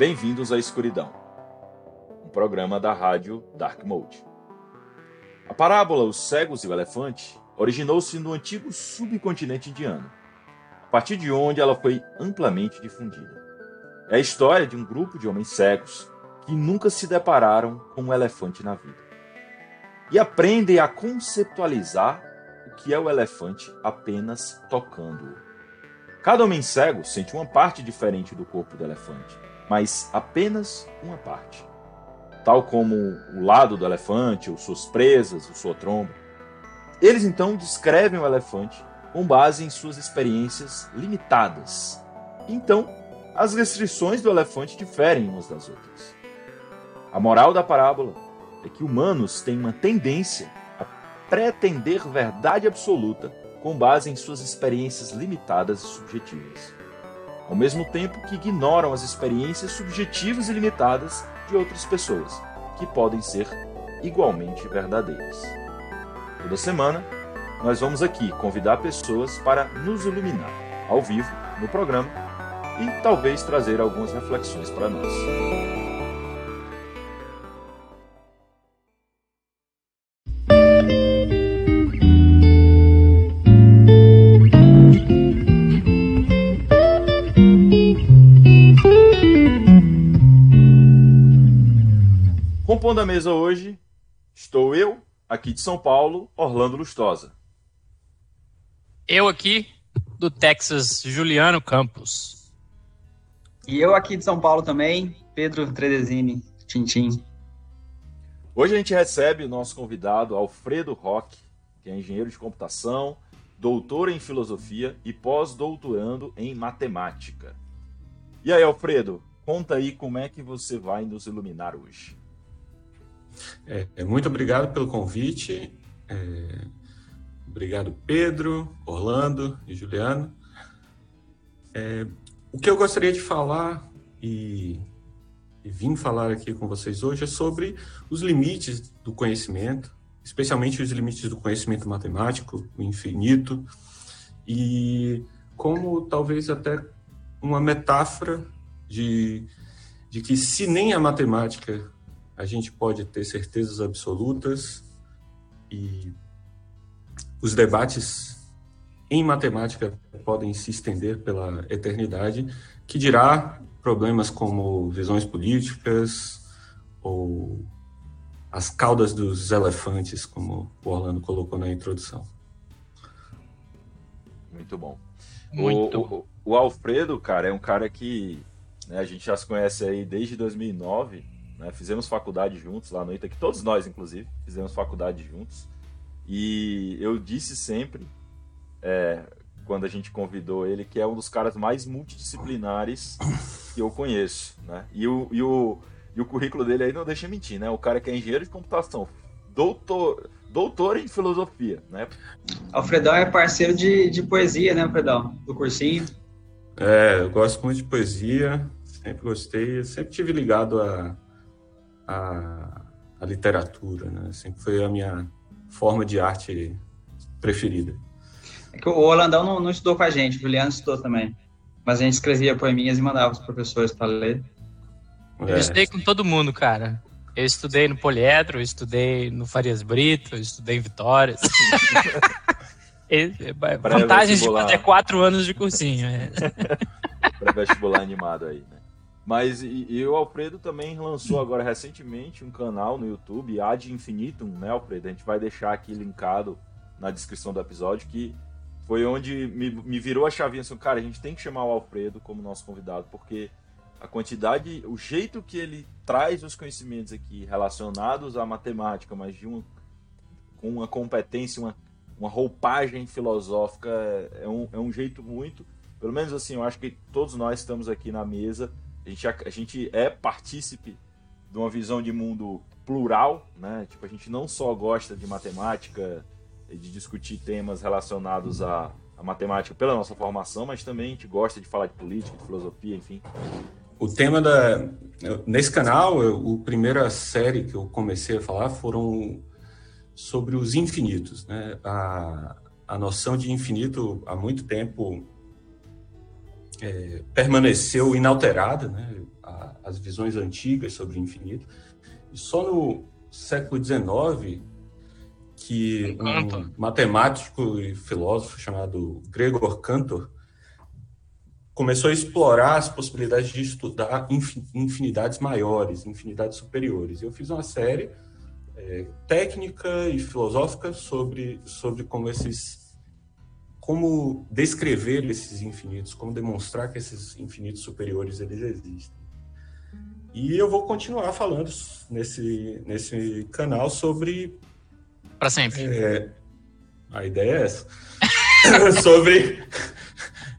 Bem-vindos à Escuridão, um programa da rádio Dark Mode. A parábola Os Cegos e o Elefante originou-se no antigo subcontinente indiano, a partir de onde ela foi amplamente difundida. É a história de um grupo de homens cegos que nunca se depararam com um elefante na vida e aprendem a conceptualizar o que é o elefante apenas tocando-o. Cada homem cego sente uma parte diferente do corpo do elefante, mas apenas uma parte tal como o lado do elefante, ou suas presas, ou sua tromba. Eles então descrevem o elefante com base em suas experiências limitadas. Então, as restrições do elefante diferem umas das outras. A moral da parábola é que humanos têm uma tendência a pretender verdade absoluta com base em suas experiências limitadas e subjetivas, ao mesmo tempo que ignoram as experiências subjetivas e limitadas de outras pessoas, que podem ser igualmente verdadeiras. Toda semana, nós vamos aqui convidar pessoas para nos iluminar, ao vivo, no programa, e talvez trazer algumas reflexões para nós. Mesa hoje, estou eu, aqui de São Paulo, Orlando Lustosa. Eu aqui, do Texas, Juliano Campos. E eu aqui de São Paulo também, Pedro Tredesini, Tintim. Hoje a gente recebe o nosso convidado, Alfredo Roque, que é engenheiro de computação, doutor em filosofia e pós-doutorando em matemática. E aí, Alfredo, conta aí como é que você vai nos iluminar hoje. É, muito obrigado pelo convite. É, obrigado, Pedro, Orlando e Juliano. É, o que eu gostaria de falar e, e vim falar aqui com vocês hoje é sobre os limites do conhecimento, especialmente os limites do conhecimento matemático, o infinito, e como talvez até uma metáfora de, de que se nem a matemática a gente pode ter certezas absolutas e os debates em matemática podem se estender pela eternidade, que dirá problemas como visões políticas ou as caudas dos elefantes, como o Orlando colocou na introdução. Muito bom. Muito. O, o, o Alfredo, cara, é um cara que né, a gente já se conhece aí desde 2009 né? Fizemos faculdade juntos lá no ITA, que todos nós, inclusive, fizemos faculdade juntos. E eu disse sempre, é, quando a gente convidou ele, que é um dos caras mais multidisciplinares que eu conheço. Né? E, o, e, o, e o currículo dele aí não deixa mentir, né? O cara que é engenheiro de computação, doutor, doutor em filosofia, né? Alfredão é parceiro de, de poesia, né, Alfredão? Do cursinho. É, eu gosto muito de poesia, sempre gostei, sempre tive ligado a a, a literatura, né? Sempre foi a minha forma de arte preferida. É que o Holandão não, não estudou com a gente, o Juliano estudou também. Mas a gente escrevia poeminhas e mandava os professores para ler. É. Eu estudei com todo mundo, cara. Eu estudei no Poliedro, eu estudei no Farias Brito, eu estudei em Vitória. Vantagens de fazer quatro anos de cursinho. É. Pré-vestibular animado aí, né? Mas e, e, o Alfredo também lançou agora recentemente um canal no YouTube, Ad Infinitum, né, Alfredo? A gente vai deixar aqui linkado na descrição do episódio, que foi onde me, me virou a chavinha assim, cara, a gente tem que chamar o Alfredo como nosso convidado, porque a quantidade, o jeito que ele traz os conhecimentos aqui relacionados à matemática, mas de um, com uma competência, uma, uma roupagem filosófica, é um, é um jeito muito, pelo menos assim, eu acho que todos nós estamos aqui na mesa a gente, a gente é partícipe de uma visão de mundo plural, né? Tipo, a gente não só gosta de matemática de discutir temas relacionados à, à matemática pela nossa formação, mas também a gente gosta de falar de política, de filosofia, enfim. O tema da nesse canal, a primeira série que eu comecei a falar foram sobre os infinitos, né? A, a noção de infinito há muito tempo é, permaneceu inalterada, né? As visões antigas sobre o infinito. E só no século XIX que um matemático e filósofo chamado Gregor Cantor começou a explorar as possibilidades de estudar infinidades maiores, infinidades superiores. Eu fiz uma série é, técnica e filosófica sobre, sobre como esses como descrever esses infinitos, como demonstrar que esses infinitos superiores eles existem. E eu vou continuar falando nesse, nesse canal sobre. Para sempre. É, a ideia é essa. sobre.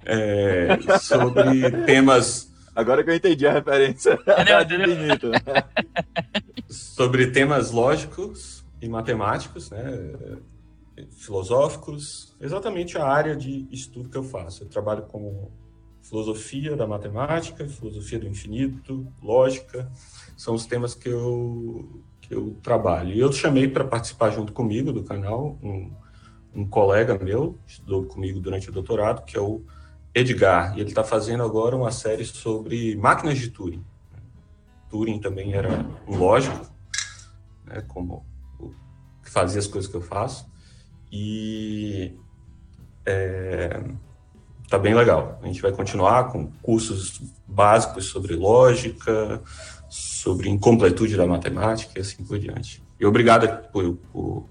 É, sobre temas. Agora que eu entendi a referência. Entendeu? sobre temas lógicos e matemáticos, né? Filosóficos, exatamente a área de estudo que eu faço. Eu trabalho com filosofia da matemática, filosofia do infinito, lógica, são os temas que eu, que eu trabalho. E eu chamei para participar junto comigo do canal um, um colega meu, estudou comigo durante o doutorado, que é o Edgar, e ele está fazendo agora uma série sobre máquinas de Turing. Turing também era um lógico, né, como que fazia as coisas que eu faço. E é, tá bem legal. A gente vai continuar com cursos básicos sobre lógica, sobre incompletude da matemática e assim por diante. E obrigado por, por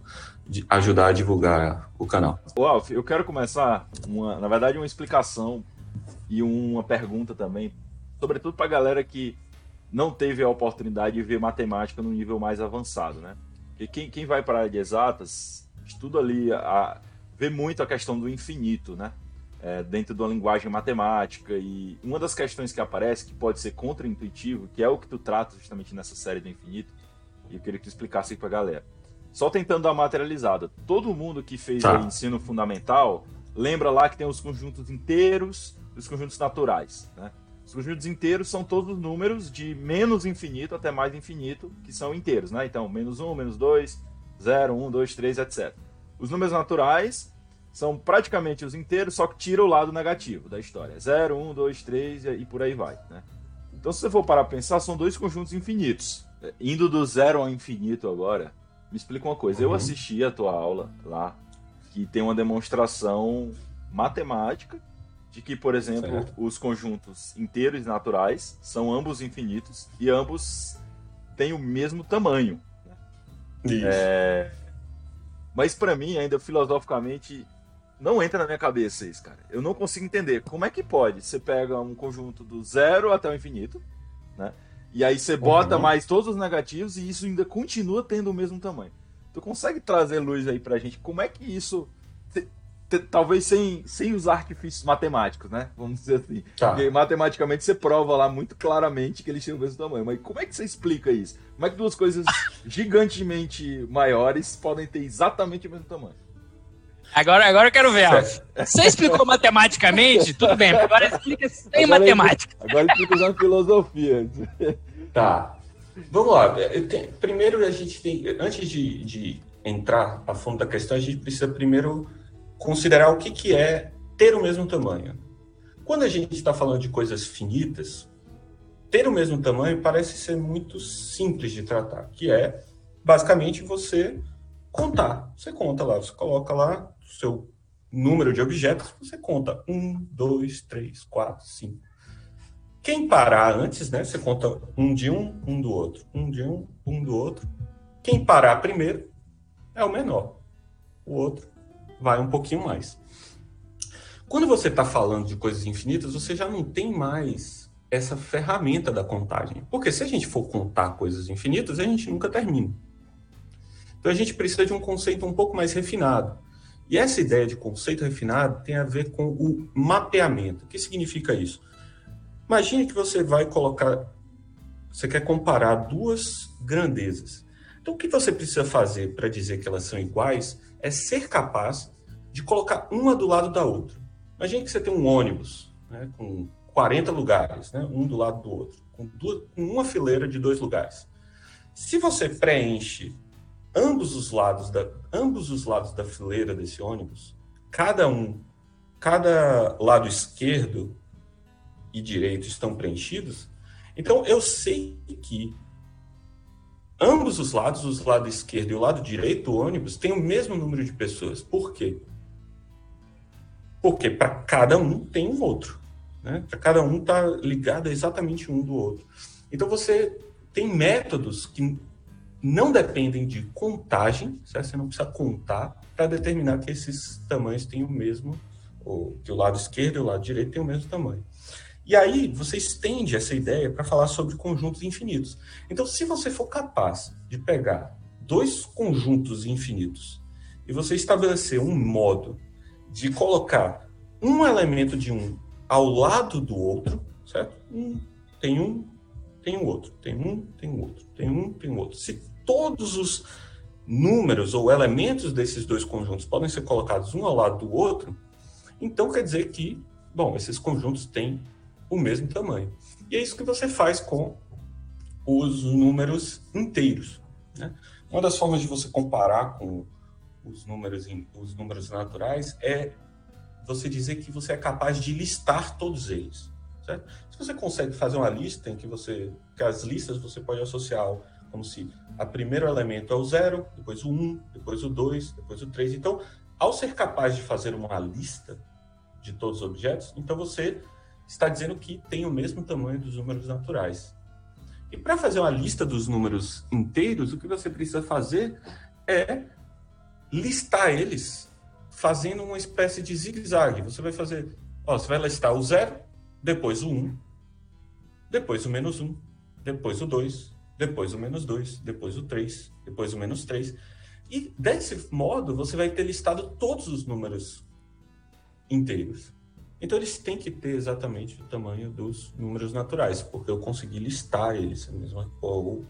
ajudar a divulgar o canal. Alf, eu quero começar, uma, na verdade, uma explicação e uma pergunta também, sobretudo para a galera que não teve a oportunidade de ver matemática no nível mais avançado, né? Porque quem, quem vai para a área de exatas estudo ali, a, vê muito a questão do infinito, né? É, dentro de uma linguagem matemática e uma das questões que aparece que pode ser contraintuitivo, que é o que tu trata justamente nessa série do infinito, e eu queria que tu explicasse para a galera. Só tentando dar materializada. Todo mundo que fez tá. ensino fundamental lembra lá que tem os conjuntos inteiros e os conjuntos naturais, né? Os conjuntos inteiros são todos os números de menos infinito até mais infinito, que são inteiros, né? Então, menos um, menos dois, 0, 1, 2, 3, etc. Os números naturais são praticamente os inteiros, só que tira o lado negativo da história. 0, 1, 2, 3 e por aí vai. Né? Então, se você for parar para pensar, são dois conjuntos infinitos. Indo do zero ao infinito agora, me explica uma coisa. Uhum. Eu assisti a tua aula lá, que tem uma demonstração matemática de que, por exemplo, certo. os conjuntos inteiros e naturais são ambos infinitos e ambos têm o mesmo tamanho. Isso. É... Mas para mim, ainda filosoficamente, não entra na minha cabeça isso, cara. Eu não consigo entender. Como é que pode? Você pega um conjunto do zero até o infinito, né? E aí você bota uhum. mais todos os negativos e isso ainda continua tendo o mesmo tamanho. Tu consegue trazer luz aí pra gente? Como é que isso talvez sem, sem usar artifícios matemáticos, né? Vamos dizer assim. Tá. Porque matematicamente você prova lá muito claramente que eles têm o mesmo tamanho. Mas como é que você explica isso? Como é que duas coisas gigantemente maiores podem ter exatamente o mesmo tamanho? Agora, agora eu quero ver, Alf. Você explicou matematicamente? Tudo bem, agora explica sem agora matemática. agora explica usando filosofia. Tá. Vamos lá. Primeiro a gente tem, antes de, de entrar a fundo da questão, a gente precisa primeiro considerar o que, que é ter o mesmo tamanho. Quando a gente está falando de coisas finitas, ter o mesmo tamanho parece ser muito simples de tratar, que é basicamente você contar. Você conta lá, você coloca lá o seu número de objetos, você conta um, dois, três, quatro, cinco. Quem parar antes, né? Você conta um de um, um do outro, um de um, um do outro. Quem parar primeiro é o menor. O outro vai um pouquinho mais. Quando você está falando de coisas infinitas, você já não tem mais essa ferramenta da contagem. Porque se a gente for contar coisas infinitas, a gente nunca termina. Então a gente precisa de um conceito um pouco mais refinado. E essa ideia de conceito refinado tem a ver com o mapeamento. O que significa isso? Imagine que você vai colocar, você quer comparar duas grandezas. Então o que você precisa fazer para dizer que elas são iguais é ser capaz de colocar uma do lado da outra. Imagine que você tem um ônibus né, com 40 lugares, né, um do lado do outro, com, duas, com uma fileira de dois lugares. Se você preenche ambos os lados da, ambos os lados da fileira desse ônibus, cada um, cada lado esquerdo e direito estão preenchidos, então eu sei que ambos os lados, o lado esquerdo e o lado direito do ônibus, têm o mesmo número de pessoas. Por quê? Porque para cada um tem um outro. Né? Para cada um está ligado exatamente um do outro. Então você tem métodos que não dependem de contagem, certo? você não precisa contar para determinar que esses tamanhos têm o mesmo, ou que o lado esquerdo e o lado direito têm o mesmo tamanho. E aí você estende essa ideia para falar sobre conjuntos infinitos. Então, se você for capaz de pegar dois conjuntos infinitos e você estabelecer um modo de colocar um elemento de um ao lado do outro, certo? Um, tem um, tem um outro, tem um, tem um outro, tem um, tem um outro. Se todos os números ou elementos desses dois conjuntos podem ser colocados um ao lado do outro, então quer dizer que, bom, esses conjuntos têm o mesmo tamanho. E é isso que você faz com os números inteiros. Né? Uma das formas de você comparar com os números, os números naturais é você dizer que você é capaz de listar todos eles. Certo? Se você consegue fazer uma lista em que você, que as listas você pode associar como se a primeiro elemento é o zero, depois o um, depois o dois, depois o três. Então, ao ser capaz de fazer uma lista de todos os objetos, então você está dizendo que tem o mesmo tamanho dos números naturais. E para fazer uma lista dos números inteiros, o que você precisa fazer é listar eles fazendo uma espécie de zigue-zague. Você vai fazer, ó, você vai listar o zero, depois o um, depois o menos um, depois o dois, depois o menos dois, depois o três, depois o menos três. E desse modo, você vai ter listado todos os números inteiros. Então eles têm que ter exatamente o tamanho dos números naturais, porque eu consegui listar eles, a mesma ou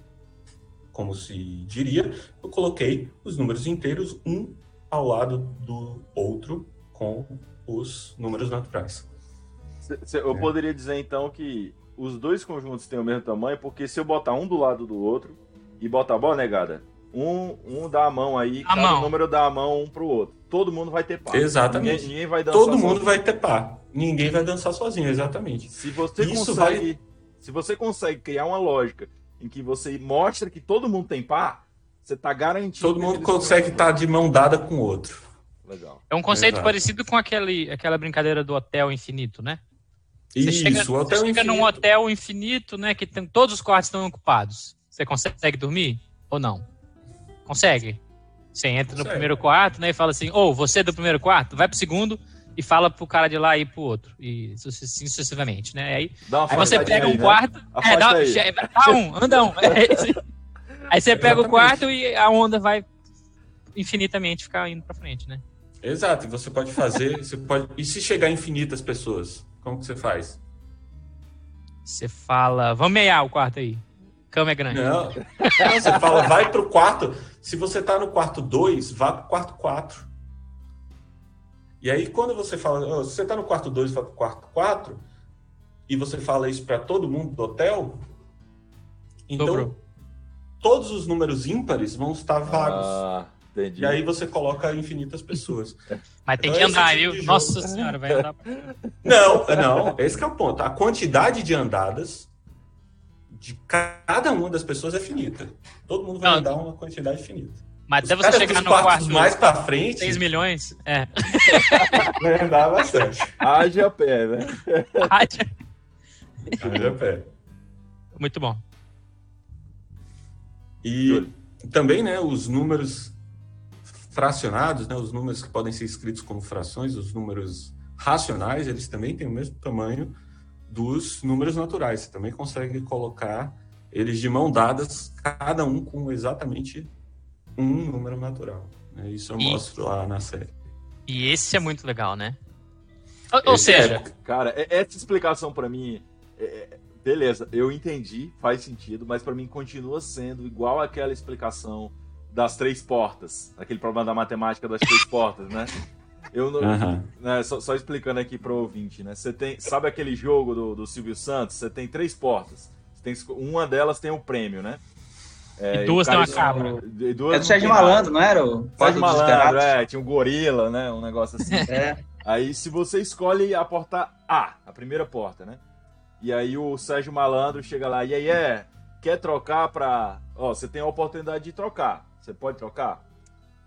como se diria, eu coloquei os números inteiros um ao lado do outro com os números naturais. Eu é. poderia dizer então que os dois conjuntos têm o mesmo tamanho, porque se eu botar um do lado do outro e botar boa negada, um, um dá a mão aí, a cada mão. número dá a mão um pro outro. Todo mundo vai ter par. Exatamente. Ninguém, ninguém vai dançar Todo mundo sozinho. vai ter par. Ninguém vai dançar sozinho, exatamente. Se você Isso consegue, vai... se você consegue criar uma lógica em que você mostra que todo mundo tem par, você tá garantido. Todo mundo consegue estar tá de mão dada com o outro. Legal. É um conceito Exato. parecido com aquele, aquela brincadeira do hotel infinito, né? Você Isso, chega, o hotel você chega num hotel infinito, né? Que tem, todos os quartos estão ocupados. Você consegue dormir ou não? Consegue. Você entra consegue. no primeiro quarto, né? E fala assim: ou oh, você é do primeiro quarto, vai pro segundo e fala pro cara de lá ir pro outro. E assim sucessivamente, né? Aí, aí você pega um aí, né? quarto. Né? É, dá, dá, um, anda um. aí você pega Exatamente. o quarto e a onda vai infinitamente ficar indo pra frente, né? Exato, e você pode fazer, você pode. E se chegar a infinitas pessoas? Como que você faz? Você fala, vamos meiar o quarto aí. Cama é grande. Não, não você fala, vai pro quarto. Se você tá no quarto 2, vá pro quarto 4. E aí, quando você fala, se você tá no quarto 2 e vai pro quarto 4, e você fala isso para todo mundo do hotel, então Dobrou. todos os números ímpares vão estar vagos. Ah. Entendi. E aí você coloca infinitas pessoas. Mas tem então, que andar, tipo viu? Nossa senhora, vai andar. Não, não, esse é o ponto. A quantidade de andadas de cada uma das pessoas é finita. Todo mundo vai não, andar uma quantidade finita. Mas até você chegar no quarto mais para frente. 6 milhões? É. Vai andar bastante. Haja pé, né? Haja. Haja pé. Muito bom. E também, né, os números fracionados, né, os números que podem ser escritos como frações, os números racionais, eles também têm o mesmo tamanho dos números naturais. Você também consegue colocar eles de mão dadas, cada um com exatamente um número natural. Né? Isso eu e, mostro lá na série. E esse é muito legal, né? Ou, ou seja, é, cara, é, essa explicação para mim, é, é, beleza, eu entendi, faz sentido, mas para mim continua sendo igual aquela explicação das três portas, aquele problema da matemática das três portas, né? Eu não, uhum. né, só, só, explicando aqui para o ouvinte, né? Você tem, sabe aquele jogo do, do Silvio Santos? Você tem três portas. Tem, uma delas tem o um prêmio, né? É, e duas tem uma cabra. É do Sérgio Malandro, não era? O Sérgio Malandro, é, tinha um gorila, né? Um negócio assim. é. Aí se você escolhe a porta A, a primeira porta, né? E aí o Sérgio Malandro chega lá, e aí é, quer trocar pra. Ó, você tem a oportunidade de trocar. Você pode trocar?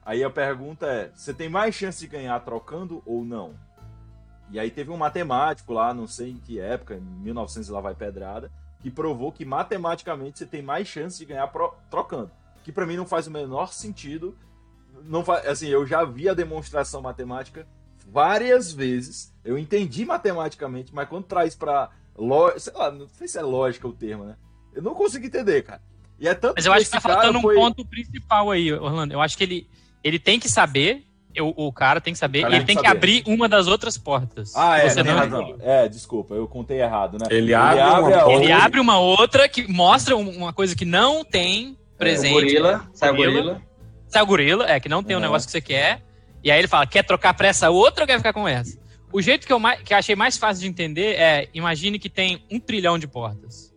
Aí a pergunta é: você tem mais chance de ganhar trocando ou não? E aí teve um matemático lá, não sei em que época, em 1900 lá vai pedrada, que provou que matematicamente você tem mais chance de ganhar pro, trocando. Que para mim não faz o menor sentido. Não faz, assim, eu já vi a demonstração matemática várias vezes. Eu entendi matematicamente, mas quando traz para sei lá, não sei se é lógica o termo, né? Eu não consigo entender, cara. E é tanto Mas eu acho que tá faltando foi... um ponto principal aí, Orlando. Eu acho que ele, ele tem que saber, eu, o cara tem que saber, ele tem, tem que, abrir uma das outras portas. Ah, é, você tem razão. É, desculpa, eu contei errado, né? Ele, ele abre, abre, uma, ele abre uma outra que mostra uma coisa que não tem presente. É, o gorila, sai o gorila. Sai o gorila, é, que não tem o uhum. um negócio que você quer. E aí ele fala, quer trocar pra essa outra ou quer ficar com essa? O jeito que eu, mais, que eu achei mais fácil de entender é, imagine que tem um trilhão de portas.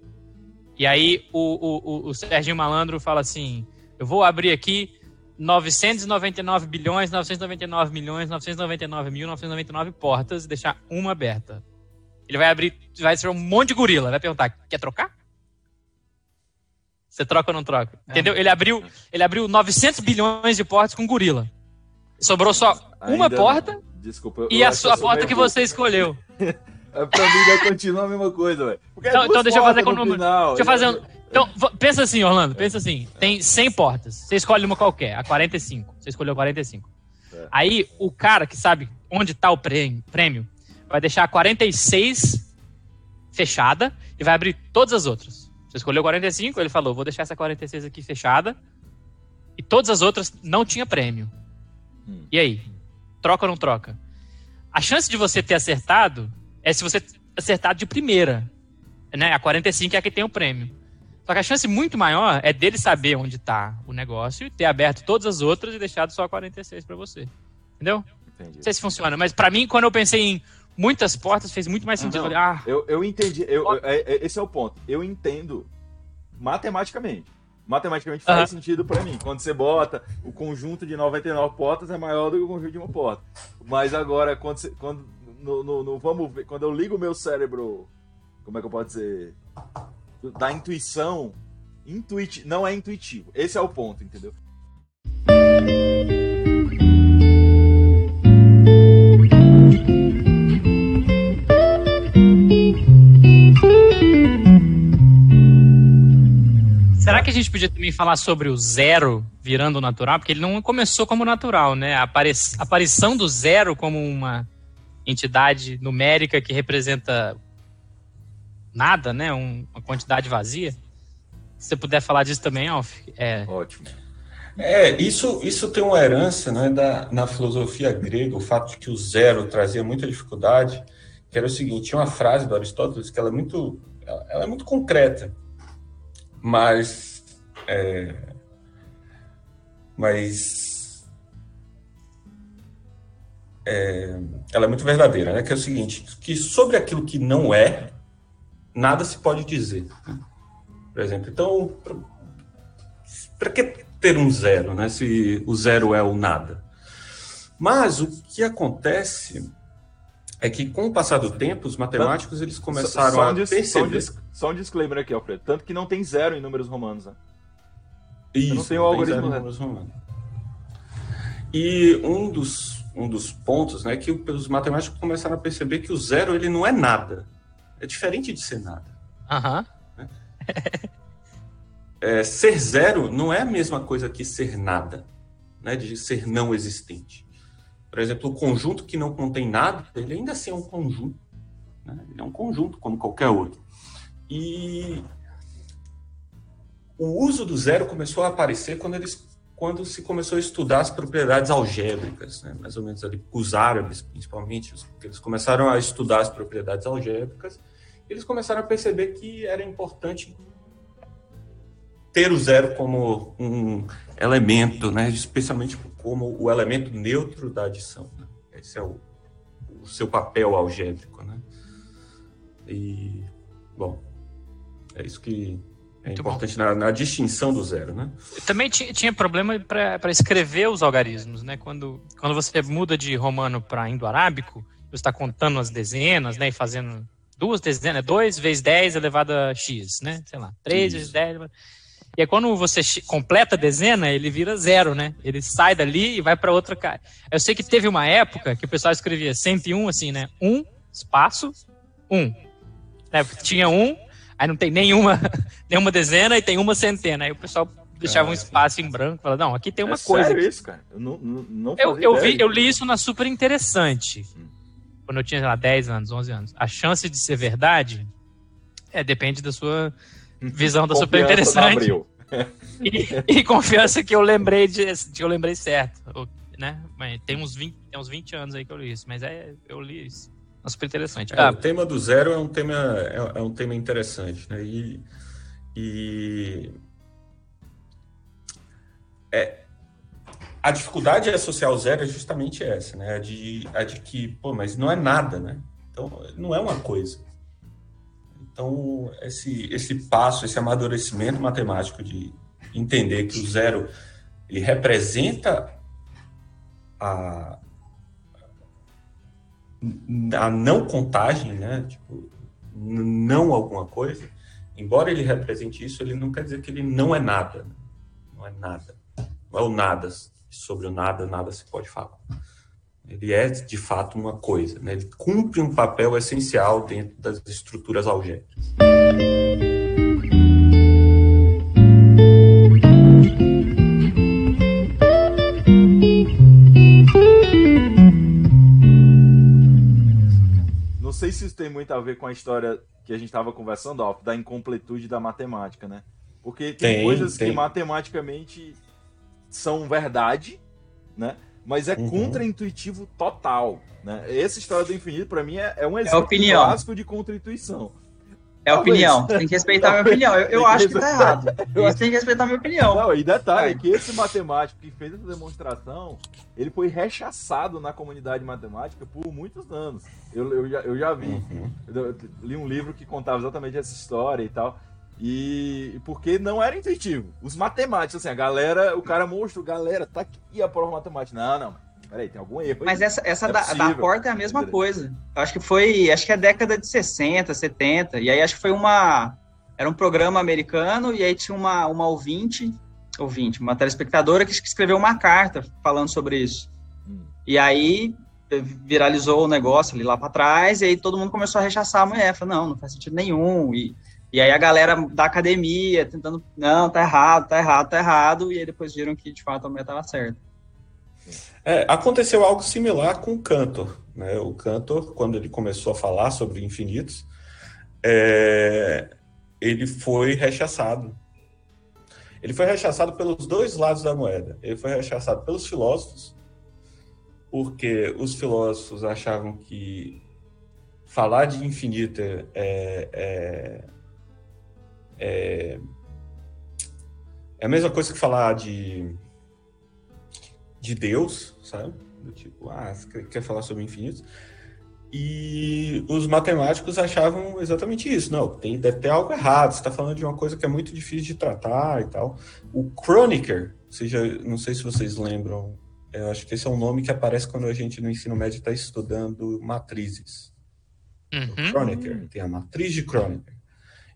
E aí o, o, o, o Serginho Malandro fala assim, eu vou abrir aqui 999 bilhões, 999 milhões, 999 mil, 999 portas e deixar uma aberta. Ele vai abrir, vai ser um monte de gorila, vai perguntar, quer trocar? Você troca ou não troca? Entendeu? Ele abriu, ele abriu 900 bilhões de portas com gorila. Sobrou só uma Ainda porta. Desculpa, e a sua porta que você escolheu. É, pra mim vai continuar a mesma coisa, velho. Então, então deixa eu fazer com o número. Deixa eu fazer um... Então, pensa assim, Orlando, pensa assim. Tem 100 portas. Você escolhe uma qualquer, a 45. Você escolheu 45. É. Aí, o cara que sabe onde tá o prêmio vai deixar a 46 fechada e vai abrir todas as outras. Você escolheu 45, ele falou, vou deixar essa 46 aqui fechada e todas as outras não tinha prêmio. Hum. E aí? Troca ou não troca? A chance de você ter acertado é se você acertar de primeira. Né? A 45 é a que tem o prêmio. Só que a chance muito maior é dele saber onde está o negócio, ter aberto todas as outras e deixado só a 46 para você. Entendeu? Entendi. Não sei se funciona, mas para mim, quando eu pensei em muitas portas, fez muito mais sentido. Não, ah, eu, eu entendi. Eu, eu, é, é, esse é o ponto. Eu entendo matematicamente matematicamente faz uhum. sentido para mim. Quando você bota o conjunto de 99 portas é maior do que o conjunto de uma porta. Mas agora, quando, você, quando no, no, no, vamos ver, quando eu ligo o meu cérebro, como é que eu posso dizer? Da intuição, intuiti não é intuitivo. Esse é o ponto, entendeu? Será que a gente podia também falar sobre o zero virando natural? Porque ele não começou como natural, né? A aparição do zero como uma entidade numérica que representa nada, né? Um, uma quantidade vazia. Se você puder falar disso também, Alf. É... Ótimo. É, isso, isso tem uma herança né, da, na filosofia grega, o fato de que o zero trazia muita dificuldade, que era o seguinte, tinha uma frase do Aristóteles que ela é muito, ela é muito concreta, mas é, mas é, ela é muito verdadeira, né? Que é o seguinte, que sobre aquilo que não é, nada se pode dizer. Né? Por exemplo, então, para que ter um zero, né? Se o zero é o nada. Mas o que acontece é que com o passar do tempo, os matemáticos eles começaram só, só um a perceber... Só um, só um disclaimer aqui, Alfredo. Tanto que não tem zero em números romanos, né? Isso, não tem o algoritmo tem números romanos. E um dos, um dos pontos, né, que os matemáticos começaram a perceber que o zero ele não é nada. É diferente de ser nada. Aham. Né? é, ser zero não é a mesma coisa que ser nada, né, de ser não existente. Por exemplo, o conjunto que não contém nada, ele ainda assim é um conjunto. Né? Ele é um conjunto como qualquer outro. E o uso do zero começou a aparecer quando eles quando se começou a estudar as propriedades algébricas, né? mais ou menos ali, os árabes principalmente, eles começaram a estudar as propriedades algébricas, eles começaram a perceber que era importante ter o zero como um elemento, né? especialmente como o elemento neutro da adição. Né? Esse é o, o, seu papel algébrico. Né? E, bom, é isso que é Muito importante na, na, distinção do zero, né? Também tinha problema para escrever os algarismos, né? Quando, quando você muda de romano para indo-arábico, você está contando as dezenas, né? E fazendo duas dezenas, 2 vezes 10 elevado a x, né? Sei lá, 3 vezes 10. E aí, quando você completa a dezena, ele vira zero, né? Ele sai dali e vai para outra cara. Eu sei que teve uma época que o pessoal escrevia 101 assim, né? Um, espaço, um. É, tinha um, aí não tem nenhuma, nenhuma dezena e tem uma centena. Aí o pessoal deixava um espaço em branco, falava, não, aqui tem uma é coisa. Sério aqui. isso, cara? Eu não, não, Eu, eu, vi, eu li isso na Super Interessante, quando eu tinha, sei lá, 10 anos, 11 anos. A chance de ser verdade é, depende da sua visão da Super Confiança Interessante e, e confiança que eu lembrei de, eu lembrei certo, né? Mas tem uns 20, tem uns 20 anos aí que eu li isso, mas é, eu li isso. É super interessante. É, Ah, o tema do zero é um tema, é, é um tema interessante, né? E, e é, a dificuldade de associar o zero é justamente essa, né? A de, a de que, pô, mas não é nada, né? Então, não é uma coisa. Então, esse, esse passo, esse amadurecimento matemático de entender que o zero ele representa a, a não contagem, né? Tipo, não alguma coisa, embora ele represente isso, ele não quer dizer que ele não é nada. Não é nada. Não é o nada. Sobre o nada, nada se pode falar. Ele é, de fato, uma coisa. Né? Ele cumpre um papel essencial dentro das estruturas algébricas. Sei se isso tem muito a ver com a história que a gente estava conversando, Alf, da incompletude da matemática, né? Porque tem, Tem, coisas tem. que matematicamente são verdade, né? Mas é Uhum. contra-intuitivo total, né? Essa história do infinito, para mim, é, é um exemplo opinião. clássico de contra-intuição. É Talvez. opinião. Tem que respeitar a minha opinião. Eu, eu acho que tá errado. Você tem que respeitar a minha opinião. Não, e detalhe, É. que esse matemático que fez essa demonstração, ele foi rechaçado na comunidade matemática por muitos anos. Eu, eu, já, eu já vi. Uhum. Eu li um livro que contava exatamente essa história e tal. E porque não era intuitivo. Os matemáticos, assim, a galera, o cara monstro, galera, tá aqui a prova matemática. Não, não, peraí, tem algum erro. aí. Mas essa, essa É da, da porta é a mesma coisa. Eu acho que foi, acho que é década de 60, 70, e aí acho que foi uma, era um programa americano, e aí tinha uma, uma ouvinte, ouvinte, uma telespectadora que escreveu uma carta falando sobre isso. Hum. E aí viralizou o negócio ali lá para trás, e aí todo mundo começou a rechaçar a mulher, falou, não, não faz sentido nenhum, e, e aí a galera da academia tentando, não, tá errado, tá errado, tá errado, e aí depois viram que de fato a mulher tava certa. É, aconteceu algo similar com o Cantor. Né? O Cantor, quando ele começou a falar sobre infinitos, é, ele foi rechaçado. Ele foi rechaçado pelos dois lados da moeda. Ele foi rechaçado pelos filósofos, porque os filósofos achavam que falar de infinito é, é, é, é a mesma coisa que falar de de Deus, sabe? Do tipo, ah, quer- falar sobre infinitos? E os matemáticos achavam exatamente isso. Não, tem, deve ter algo errado. Você está falando de uma coisa que é muito difícil de tratar e tal. O Kronecker, seja, não sei se vocês lembram, eu acho que esse é um nome que aparece quando a gente no ensino médio está estudando matrizes. uhum. Kronecker, tem a matriz de Kronecker.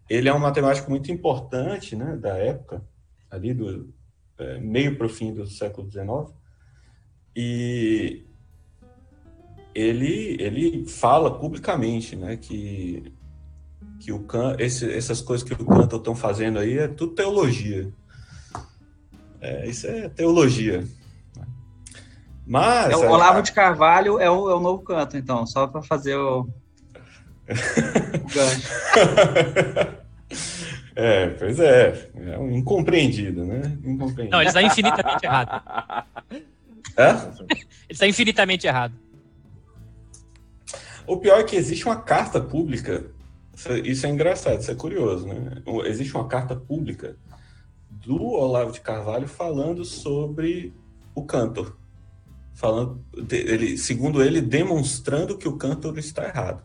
Ele é um matemático muito importante, né, da época, ali do é, meio para o fim do século XIX, e ele ele fala publicamente, né, que que o Can, esse, essas coisas que o Cantor estão fazendo aí é tudo teologia. É, isso é teologia. Mas É, o a- Olavo de Carvalho é o, é o novo canto, então, só para fazer o, o gancho. é, pois é. É um incompreendido, né? Incompreendido. Não, ele está infinitamente errado. É? Ele está infinitamente errado. O pior é que existe uma carta pública. Isso- Isso é engraçado, isso é curioso, né? Existe uma carta pública do Olavo de Carvalho falando sobre o Cantor. Falando, de- ele, segundo ele, demonstrando que o Cantor está errado.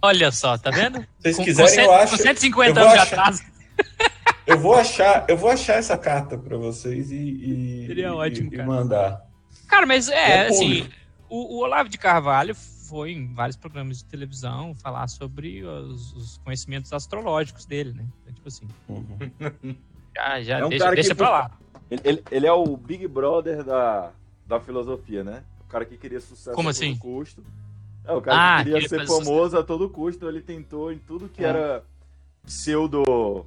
Olha só, tá vendo? Se vocês Com- quiserem, com cento- eu acho. Com 150 eu vou anos de achar- atraso. Eu vou achar, eu vou achar essa carta para vocês e, e, Seria e- ótimo, e cara. mandar. Cara, mas é, É assim, o, o Olavo de Carvalho foi em vários programas de televisão falar sobre os, os conhecimentos astrológicos dele, né? Então, tipo assim. Uhum. Já, já é um deixa, deixa que, pra lá. Ele, ele, ele, é o Big Brother da, da filosofia, né? O cara que queria sucesso Como a assim? todo custo. É, o cara ah, que queria ser famoso sucesso. a todo custo, ele tentou em tudo que é. era pseudo.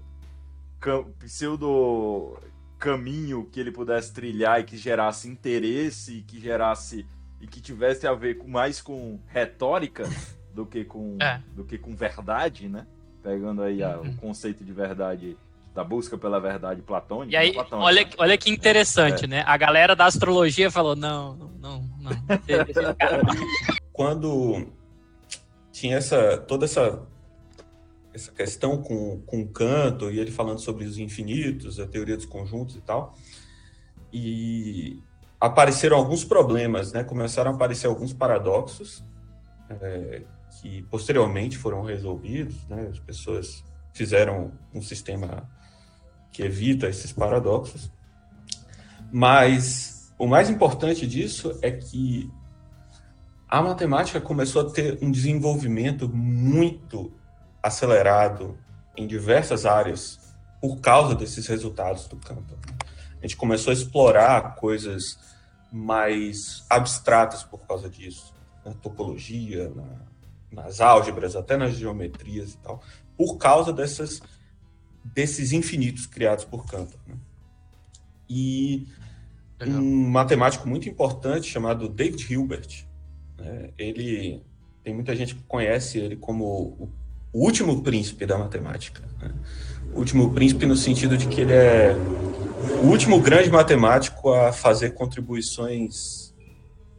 Pseudo caminho que ele pudesse trilhar e que gerasse interesse e que gerasse e que tivesse a ver com, mais com retórica do que com é. do que com verdade, né? Pegando aí a, uhum. o conceito de verdade da busca pela verdade platônica. E aí, platônica, olha, olha que interessante, é. né? A galera da astrologia falou: não, não, não, não. Quando tinha essa toda essa essa questão com, com canto e ele falando sobre os infinitos, a teoria dos conjuntos e tal, e apareceram alguns problemas, né? Começaram a aparecer alguns paradoxos é, que posteriormente foram resolvidos, né? As pessoas fizeram um sistema que evita esses paradoxos. Mas o mais importante disso é que a matemática começou a ter um desenvolvimento muito acelerado em diversas áreas por causa desses resultados do campo. A gente começou a explorar coisas mais abstratas por causa disso, na topologia, na, nas álgebras, até nas geometrias e tal, por causa dessas desses infinitos criados por Cantor. Né? E Legal. um matemático muito importante chamado David Hilbert, né? ele tem muita gente que conhece ele como o, o último príncipe da matemática. Né? O último príncipe no sentido de que ele é o último grande matemático a fazer contribuições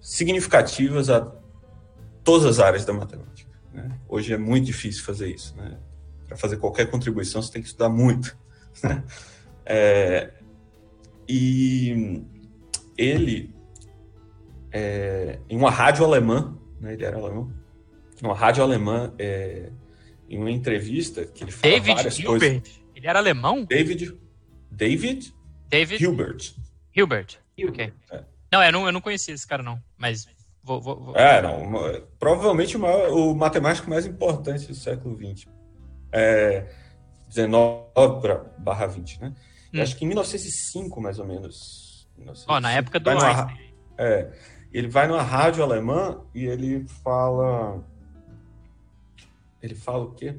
significativas a todas as áreas da matemática. Né? Hoje é muito difícil fazer isso. Né? para fazer qualquer contribuição, você tem que estudar muito. Né? É, e ele, é, em uma rádio alemã, né, ele era alemão, uma rádio alemã, é, em uma entrevista que ele fala David várias Hilbert. coisas. Ele era alemão? David, David, David Hilbert. Hilbert. Ok. É. Não, eu não, eu não conhecia esse cara não, mas vou, vou, vou... É, não, provavelmente o, maior, o matemático mais importante do século XX é, 19 barra 20, né? Hum. Acho que em 1905, mais ou menos. Ó, oh, na época do numa, É, ele vai numa rádio alemã e ele fala... Ele fala o quê?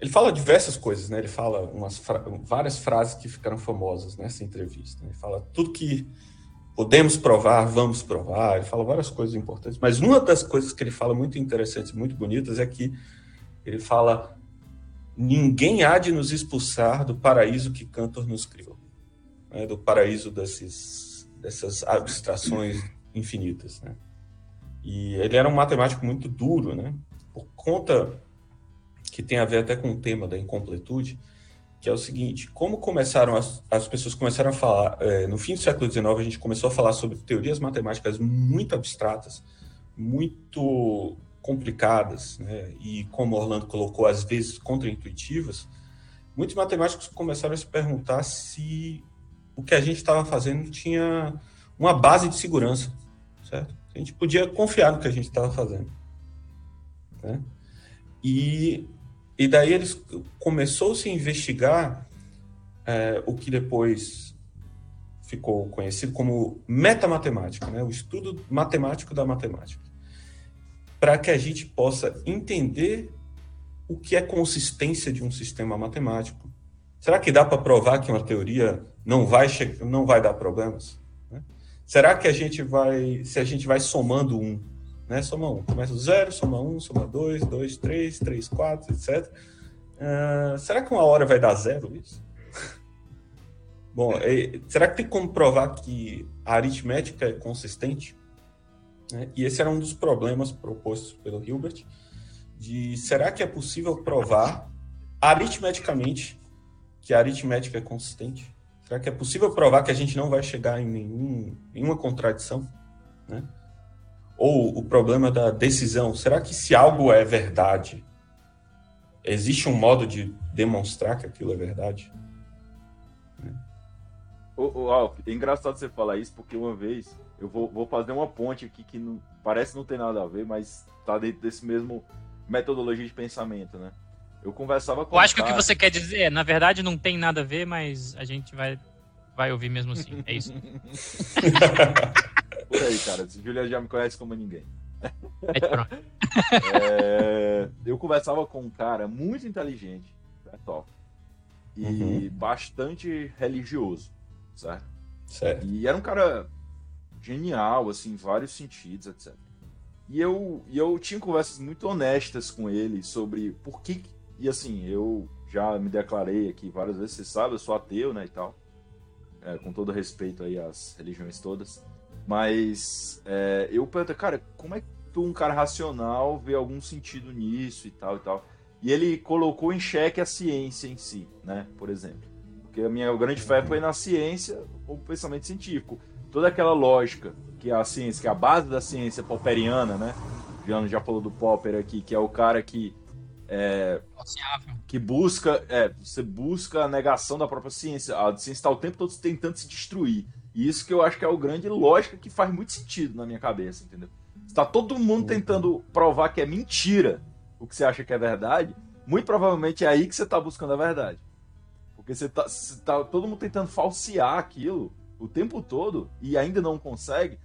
Ele fala diversas coisas, né? Ele fala umas fra... várias frases que ficaram famosas nessa entrevista. Ele fala tudo que podemos provar, vamos provar. Ele fala várias coisas importantes. Mas uma das coisas que ele fala muito interessantes, muito bonitas, é que ele fala ninguém há de nos expulsar do paraíso que Cantor nos criou, né? do paraíso desses, dessas abstrações infinitas. Né? E ele era um matemático muito duro, né? por conta que tem a ver até com o tema da incompletude, que é o seguinte: como começaram as, as pessoas começaram a falar é, no fim do século XIX, a gente começou a falar sobre teorias matemáticas muito abstratas, muito complicadas, né, e como Orlando colocou, às vezes contraintuitivas, muitos matemáticos começaram a se perguntar se o que a gente estava fazendo tinha uma base de segurança, certo? A gente podia confiar no que a gente estava fazendo. Né? E, e daí eles começou-se a investigar é, o que depois ficou conhecido como metamatemática, né? o estudo matemático da matemática para que a gente possa entender o que é consistência de um sistema matemático. Será que dá para provar que uma teoria não vai, não vai dar problemas? Né? Será que a gente vai, se a gente vai somando um, né? Soma um, começa do zero, soma um, soma dois, dois, três, três, quatro, etc. Uh, será que uma hora vai dar zero isso? Bom, é, será que tem como provar que a aritmética é consistente? Né? E esse era um dos problemas propostos pelo Hilbert, de será que é possível provar aritmeticamente que a aritmética é consistente? Será que é possível provar que a gente não vai chegar em nenhum, nenhuma contradição? Né? Ou o problema da decisão, será que se algo é verdade, existe um modo de demonstrar que aquilo é verdade? O, o Alf, é engraçado você falar isso, porque uma vez eu vou, vou fazer uma ponte aqui que não, parece não ter nada a ver, mas tá dentro desse mesmo metodologia de pensamento, né? Eu conversava com Eu acho que o que você quer dizer, na verdade, não tem nada a ver, mas a gente vai, vai ouvir mesmo assim. É isso. Por aí, cara. Julia já me conhece como ninguém. É. É, eu conversava com um cara muito inteligente, né, top, e Uhum. bastante religioso, certo? Certo. E era um cara genial, assim, em vários sentidos, etc. E eu, e eu tinha conversas muito honestas com ele sobre por que. E assim, eu já me declarei aqui várias vezes, você sabe, eu sou ateu, né, e tal. É, com todo respeito aí às religiões todas. Mas é, eu pergunto, cara, como é que tu, um cara racional, vê algum sentido nisso e tal e tal? E ele colocou em xeque a ciência em si, né, por exemplo. Porque a minha grande fé foi na ciência, o pensamento científico. Toda aquela lógica que a ciência, que é a base da ciência popperiana, né? O Giano já falou do Popper aqui, que é o cara que é, que busca, é, você busca a negação da própria ciência. A ciência está o tempo todo tentando se destruir. E isso que eu acho que é o grande lógica que faz muito sentido na minha cabeça, entendeu? Está todo mundo tentando provar que é mentira o que você acha que é verdade, muito provavelmente é aí que você está buscando a verdade. Porque você tá, você tá todo mundo tentando falsear aquilo o tempo todo e ainda não consegue,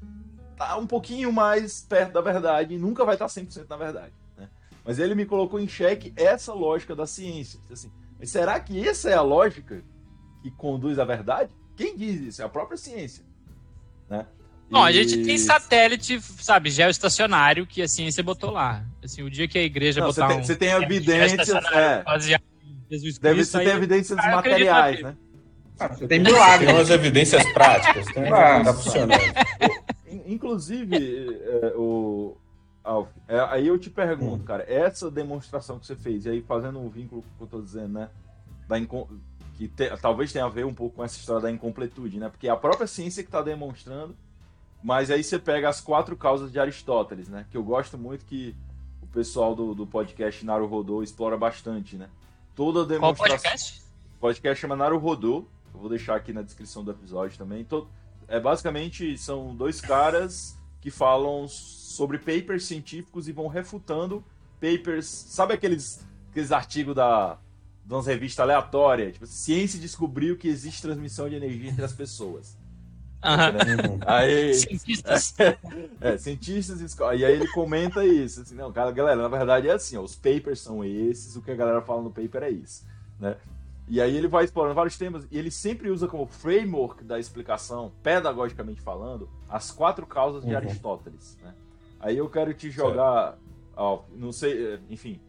tá um pouquinho mais perto da verdade e nunca vai estar 100% na verdade. Né? Mas ele me colocou em xeque essa lógica da ciência. Assim, mas será que essa é a lógica que conduz à verdade? Quem diz isso? É a própria ciência. Né? Bom, a gente tem satélite, sabe, geoestacionário que a ciência botou lá. Assim, o dia que a igreja Não, você botar tem, um você tem evidências, é, deve, baseado em Jesus você Cristo, tem aí- evidências materiais, né? Ah, Você tem milagre. Tem umas evidências práticas, tem, Ah, tá funcionando. In- Inclusive, é, o, Alf, é, aí eu te pergunto, Hum. cara, essa demonstração que você fez, e aí fazendo um vínculo com o que eu tô dizendo, né? Da que te- talvez tenha a ver um pouco com essa história da incompletude, né? Porque é a própria ciência que está demonstrando, mas aí você pega as quatro causas de Aristóteles, né? Que eu gosto muito que o pessoal do, do podcast Naru Rodô explora bastante, né? Toda Qual demonstração. podcast? O podcast chama Naru Rodô. Eu vou deixar aqui na descrição do episódio também. To- é, basicamente, são dois caras que falam sobre papers científicos e vão refutando papers. Sabe aqueles, aqueles artigos da, de umas revistas aleatórias? Tipo, ciência descobriu que existe transmissão de energia entre as pessoas. Aham. Uhum. Aí, Cientistas. é, cientistas esco- E aí ele comenta isso. Assim, não, cara, galera, na verdade é assim, ó, os papers são esses, o que a galera fala no paper é isso. Né? E aí ele vai explorando vários temas e ele sempre usa como framework da explicação, pedagogicamente falando, as quatro causas de Uhum. Aristóteles. Né? Aí eu quero te jogar, ó, não sei, é, enfim,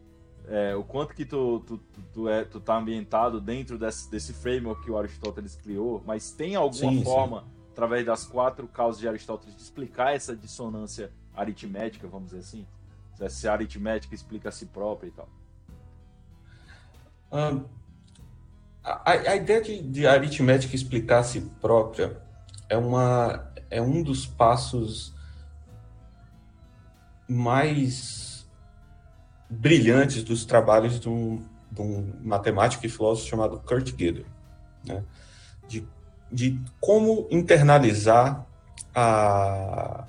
é, o quanto que tu, tu, tu, é, tu tá ambientado dentro desse, desse framework que o Aristóteles criou, mas tem alguma Sim, sim. forma, através das quatro causas de Aristóteles, de explicar essa dissonância aritmética, vamos dizer assim? Se a aritmética explica a si própria e tal. Ah, a, a ideia de, de aritmética explicar a si própria é, uma, é um dos passos mais brilhantes dos trabalhos de um, de um matemático e filósofo chamado Kurt Gödel, né? de, de como internalizar a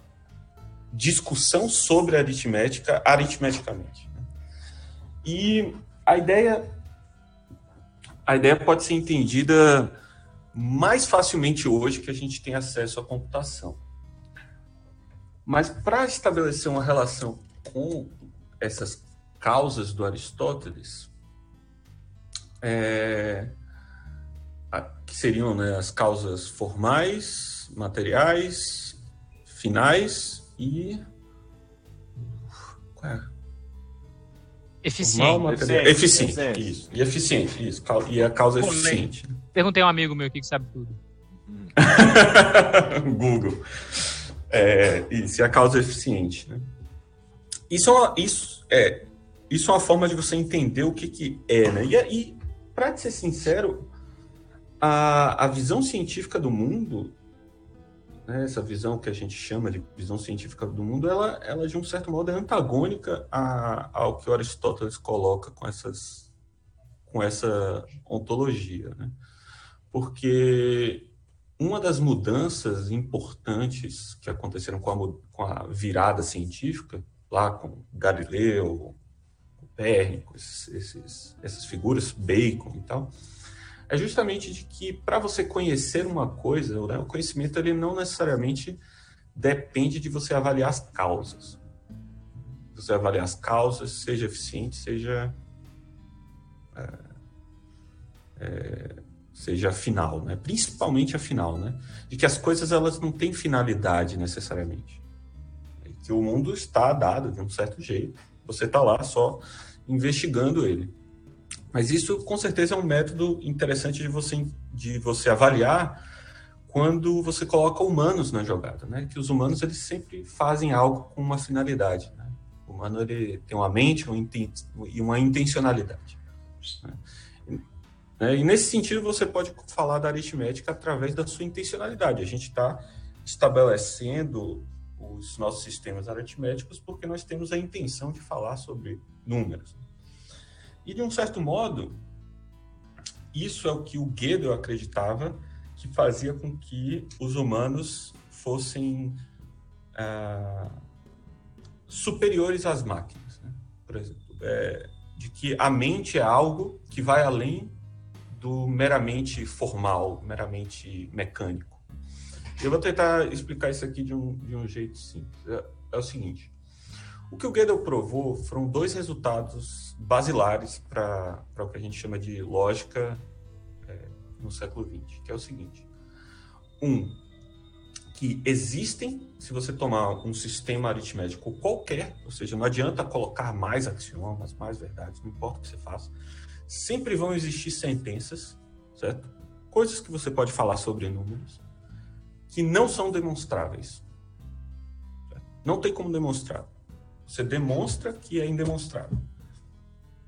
discussão sobre aritmética aritmeticamente. né? E a ideia a ideia pode ser entendida mais facilmente hoje que a gente tem acesso à computação. Mas para estabelecer uma relação com essas causas do Aristóteles, é, a- que seriam né, as causas formais, materiais, finais e. Qual é? Eficiente. Formal, Eficiente, Eficiente, eficiente. isso. E eficiente, isso. E a causa Polêmico. eficiente. Perguntei a um amigo meu aqui que sabe tudo. Google. É, isso, e a causa eficiente. Né? Isso, é isso, é, isso é uma forma de você entender o que, que é. Né? E, e para ser sincero, a, a visão científica do mundo, né, essa visão que a gente chama de visão científica do mundo, ela, ela de um certo modo é antagônica a, ao que Aristóteles coloca com essas com essa ontologia, né? Porque uma das mudanças importantes que aconteceram com a, com a virada científica, lá com Galileu, Copérnico, esses, essas figuras, Bacon e tal, é justamente de que para você conhecer uma coisa, né, o conhecimento ele não necessariamente depende de você avaliar as causas. Você avaliar as causas, seja eficiente, seja é, é, seja final, né? Principalmente a final, né? De que as coisas elas não têm finalidade necessariamente, que o mundo está dado de um certo jeito. Você está lá só investigando ele. Mas isso, com certeza, é um método interessante de você, de você avaliar quando você coloca humanos na jogada, né? Que os humanos, eles sempre fazem algo com uma finalidade, né? O humano, ele tem uma mente e uma intencionalidade. Né? E nesse sentido, você pode falar da aritmética através da sua intencionalidade. A gente está estabelecendo os nossos sistemas aritméticos porque nós temos a intenção de falar sobre números. E, de um certo modo, isso é o que o Gödel acreditava que fazia com que os humanos fossem ah, superiores às máquinas. Né? Por exemplo, é, de que a mente é algo que vai além do meramente formal, meramente mecânico. Eu vou tentar explicar isso aqui de um, de um jeito simples. É, é o seguinte: o que o Gödel provou foram dois resultados basilares para o que a gente chama de lógica é, no século XX, que é o seguinte. Um, que existem, se você tomar um sistema aritmético qualquer, ou seja, não adianta colocar mais axiomas, mais verdades, não importa o que você faça, sempre vão existir sentenças, certo? Coisas que você pode falar sobre números que não são demonstráveis. Não tem como demonstrar. Você demonstra que é indemonstrável.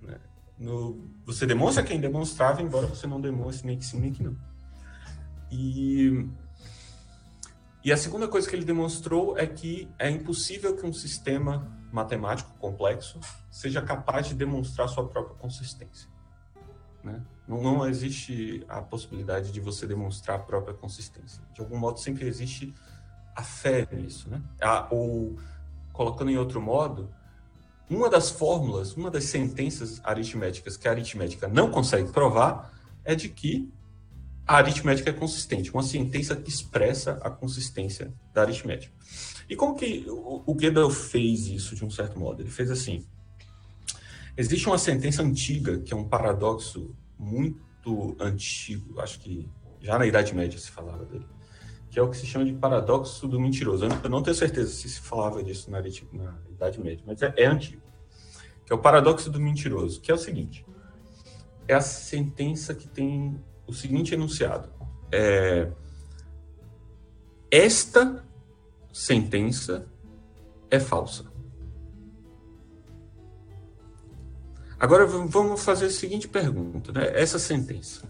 Né? No, você demonstra que é indemonstrável, embora você não demonstre nem que sim nem que não. E, e a segunda coisa que ele demonstrou é que é impossível que um sistema matemático complexo seja capaz de demonstrar sua própria consistência. Né? Não, não existe a possibilidade de você demonstrar a própria consistência. De algum modo, sempre existe a fé nisso. Né? A, ou colocando em outro modo, uma das fórmulas, uma das sentenças aritméticas que a aritmética não consegue provar é de que a aritmética é consistente, uma sentença que expressa a consistência da aritmética. E como que o, Gödel fez isso de um certo modo? Ele fez assim: existe uma sentença antiga que é um paradoxo muito antigo, acho que já na Idade Média se falava dele, que é o que se chama de paradoxo do mentiroso. Eu não tenho certeza se se falava disso na, na Idade Média, mas é, é antigo. Que é o paradoxo do mentiroso, que é o seguinte: é a sentença que tem o seguinte enunciado: é, esta sentença é falsa. Agora vamos fazer a seguinte pergunta: né? essa sentença,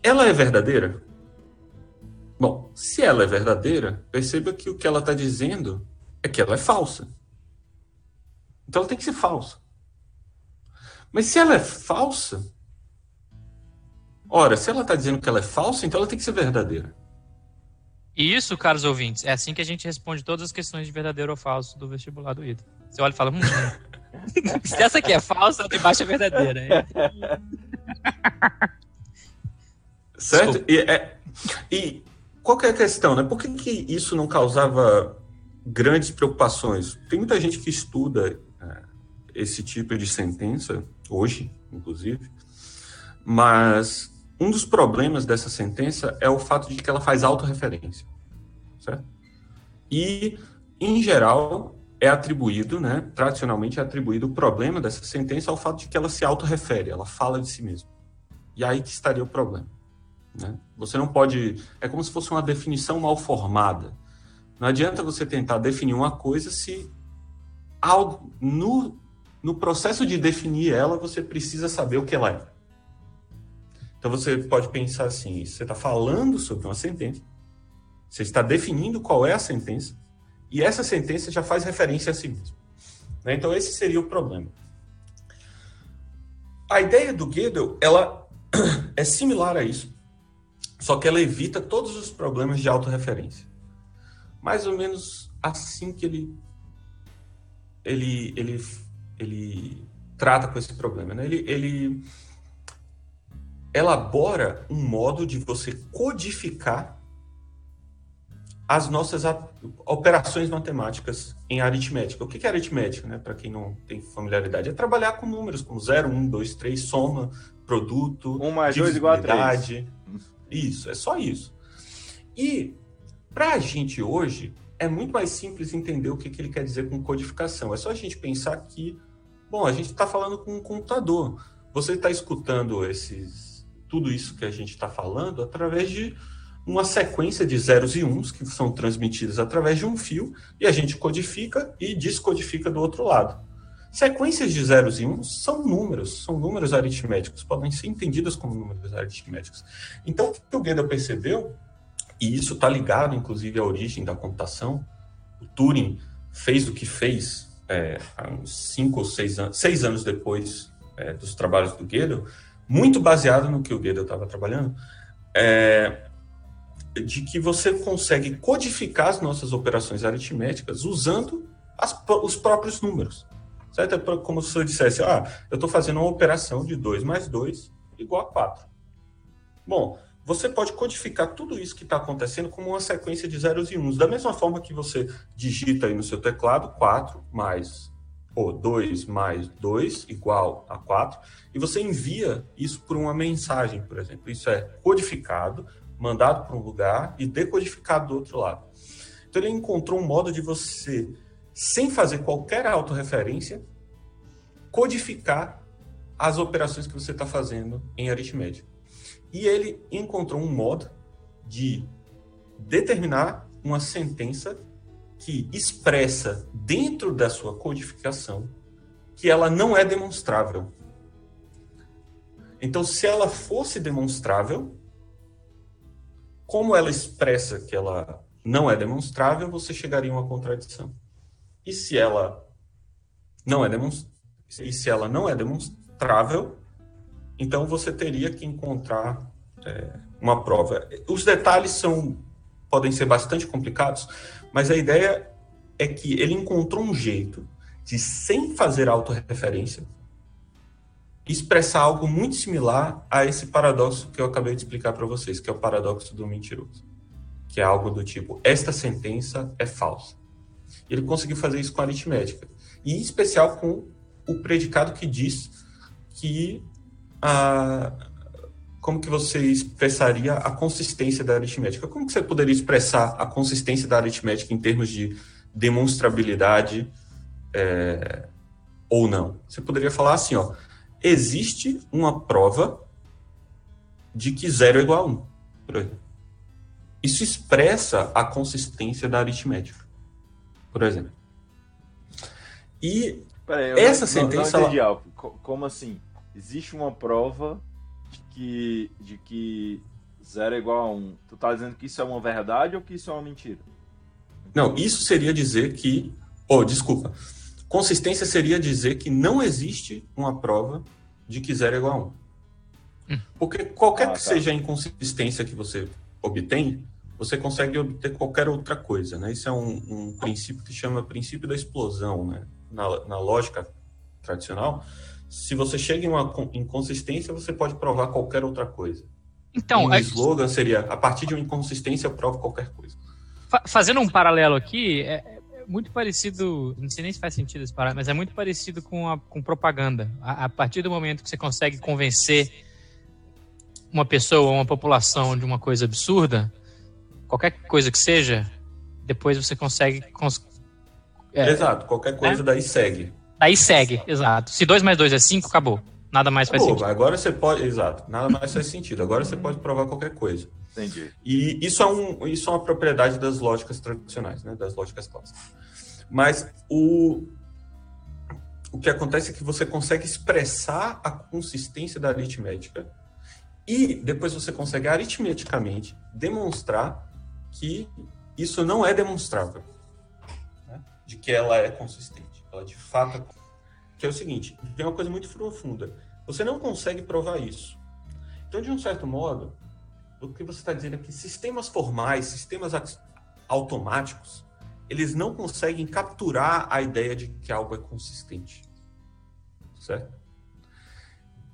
ela é verdadeira? Bom, se ela é verdadeira, perceba que o que ela está dizendo é que ela é falsa. Então ela tem que ser falsa. Mas se ela é falsa, ora, se ela está dizendo que ela é falsa, então ela tem que ser verdadeira. E isso, caros ouvintes, é assim que a gente responde todas as questões de verdadeiro ou falso do vestibular do ITA. Você olha e fala, hum, se essa aqui é falsa, a de baixo é verdadeira. certo? E, é, e qual que é a questão, né? Por que, que isso não causava grandes preocupações? Tem muita gente que estuda é, esse tipo de sentença, hoje, inclusive, mas um dos problemas dessa sentença é o fato de que ela faz autorreferência, certo? E, em geral, é atribuído, né, tradicionalmente é atribuído o problema dessa sentença ao fato de que ela se autorrefere, ela fala de si mesma. E aí que estaria o problema. Né? Você não pode. É como se fosse uma definição mal formada. Não adianta você tentar definir uma coisa se no, no processo de definir ela você precisa saber o que ela é. Então você pode pensar assim: você está falando sobre uma sentença, você está definindo qual é a sentença, e essa sentença já faz referência a si mesmo. Né? Então esse seria o problema. A ideia do Gödel ela é similar a isso, Só que ela evita todos os problemas de autorreferência. Mais ou menos assim que ele ele ele ele trata com esse problema, né? Ele, ele elabora um modo de você codificar as nossas operações matemáticas em aritmética. O que é aritmética, né? Para quem não tem familiaridade, é trabalhar com números como 0, 1, 2, 3, soma, produto, 1 mais 2 igual a 3. Isso, é só isso. E para a gente hoje, é muito mais simples entender o que, que ele quer dizer com codificação. É só a gente pensar que, bom, a gente está falando com um computador. Você está escutando esses, tudo isso que a gente está falando através de uma sequência de zeros e uns que são transmitidos através de um fio e a gente codifica e descodifica do outro lado. Sequências de zeros e uns são números, são números aritméticos, podem ser entendidas como números aritméticos. Então, o que o Gödel percebeu, e isso está ligado, inclusive, à origem da computação, o Turing fez o que fez é, há uns cinco ou seis anos, seis anos depois é, dos trabalhos do Gödel, muito baseado no que o Gödel estava trabalhando, é, de que você consegue codificar as nossas operações aritméticas usando as, os próprios números. Certo? É como se eu dissesse, ah, eu estou fazendo uma operação de 2 mais 2 igual a 4. Bom, você pode codificar tudo isso que está acontecendo como uma sequência de zeros e uns. Da mesma forma que você digita aí no seu teclado 4 mais ou 2 mais 2 igual a 4, e você envia isso por uma mensagem, por exemplo. Isso é codificado, mandado para um lugar e decodificado do outro lado. Então ele encontrou um modo de você, sem fazer qualquer autorreferência, codificar as operações que você está fazendo em aritmética. E ele encontrou um modo de determinar uma sentença que expressa dentro da sua codificação que ela não é demonstrável. Então, se ela fosse demonstrável, como ela expressa que ela não é demonstrável, você chegaria a uma contradição. E se ela não é e se ela não é demonstrável, então você teria que encontrar é, uma prova. Os detalhes são podem ser bastante complicados, mas a ideia é que ele encontrou um jeito de, sem fazer autorreferência, expressar algo muito similar a esse paradoxo que eu acabei de explicar para vocês, que é o paradoxo do mentiroso, que é algo do tipo: esta sentença é falsa. Ele conseguiu fazer isso com aritmética, e em especial com o predicado que diz que a como que você expressaria a consistência da aritmética? Como que você poderia expressar a consistência da aritmética em termos de demonstrabilidade é, ou não? Você poderia falar assim, ó, existe uma prova de que zero é igual a 1, um, por exemplo. Isso expressa a consistência da aritmética, por exemplo. E Peraí, essa não, sentença... Não, não ela... Como assim? Existe uma prova que, de que zero é igual a 1. Um. Tu tá dizendo que isso é uma verdade ou que isso é uma mentira? Não, isso seria dizer que... Oh, desculpa. Consistência seria dizer que não existe uma prova de que zero é igual a 1. Um. Hum. Porque qualquer ah, que tá. seja a inconsistência que você obtém, você consegue obter qualquer outra coisa, né? Isso é um, um princípio que chama princípio da explosão, né? Na, na, lógica tradicional, se você chega em uma inconsistência, você pode provar qualquer outra coisa. Então, um é... slogan seria: a partir de uma inconsistência, eu provo qualquer coisa. Fazendo um paralelo aqui, é, muito parecido, não sei nem se faz sentido esse parado, mas é muito parecido com, a, com propaganda. A, a, partir do momento que você consegue convencer uma pessoa, uma população de uma coisa absurda, qualquer coisa que seja, depois você consegue. Cons é, exato, qualquer coisa é? daí segue. Daí segue, exato. Se 2 mais 2 é 5, acabou. Nada mais faz sentido. Agora você pode. Exato, nada mais faz sentido. Agora você pode provar qualquer coisa. Entendi. E isso é, um, isso é uma propriedade das lógicas tradicionais, né? das lógicas clássicas. Mas o, o que acontece é que você consegue expressar a consistência da aritmética e depois você consegue aritmeticamente demonstrar que isso não é demonstrável, né? de que ela é consistente. Ela de fato é... Que é o seguinte, tem uma coisa muito profunda. Você não consegue provar isso. Então, de um certo modo, o que você está dizendo é que sistemas formais, sistemas automáticos, eles não conseguem capturar a ideia de que algo é consistente. Certo?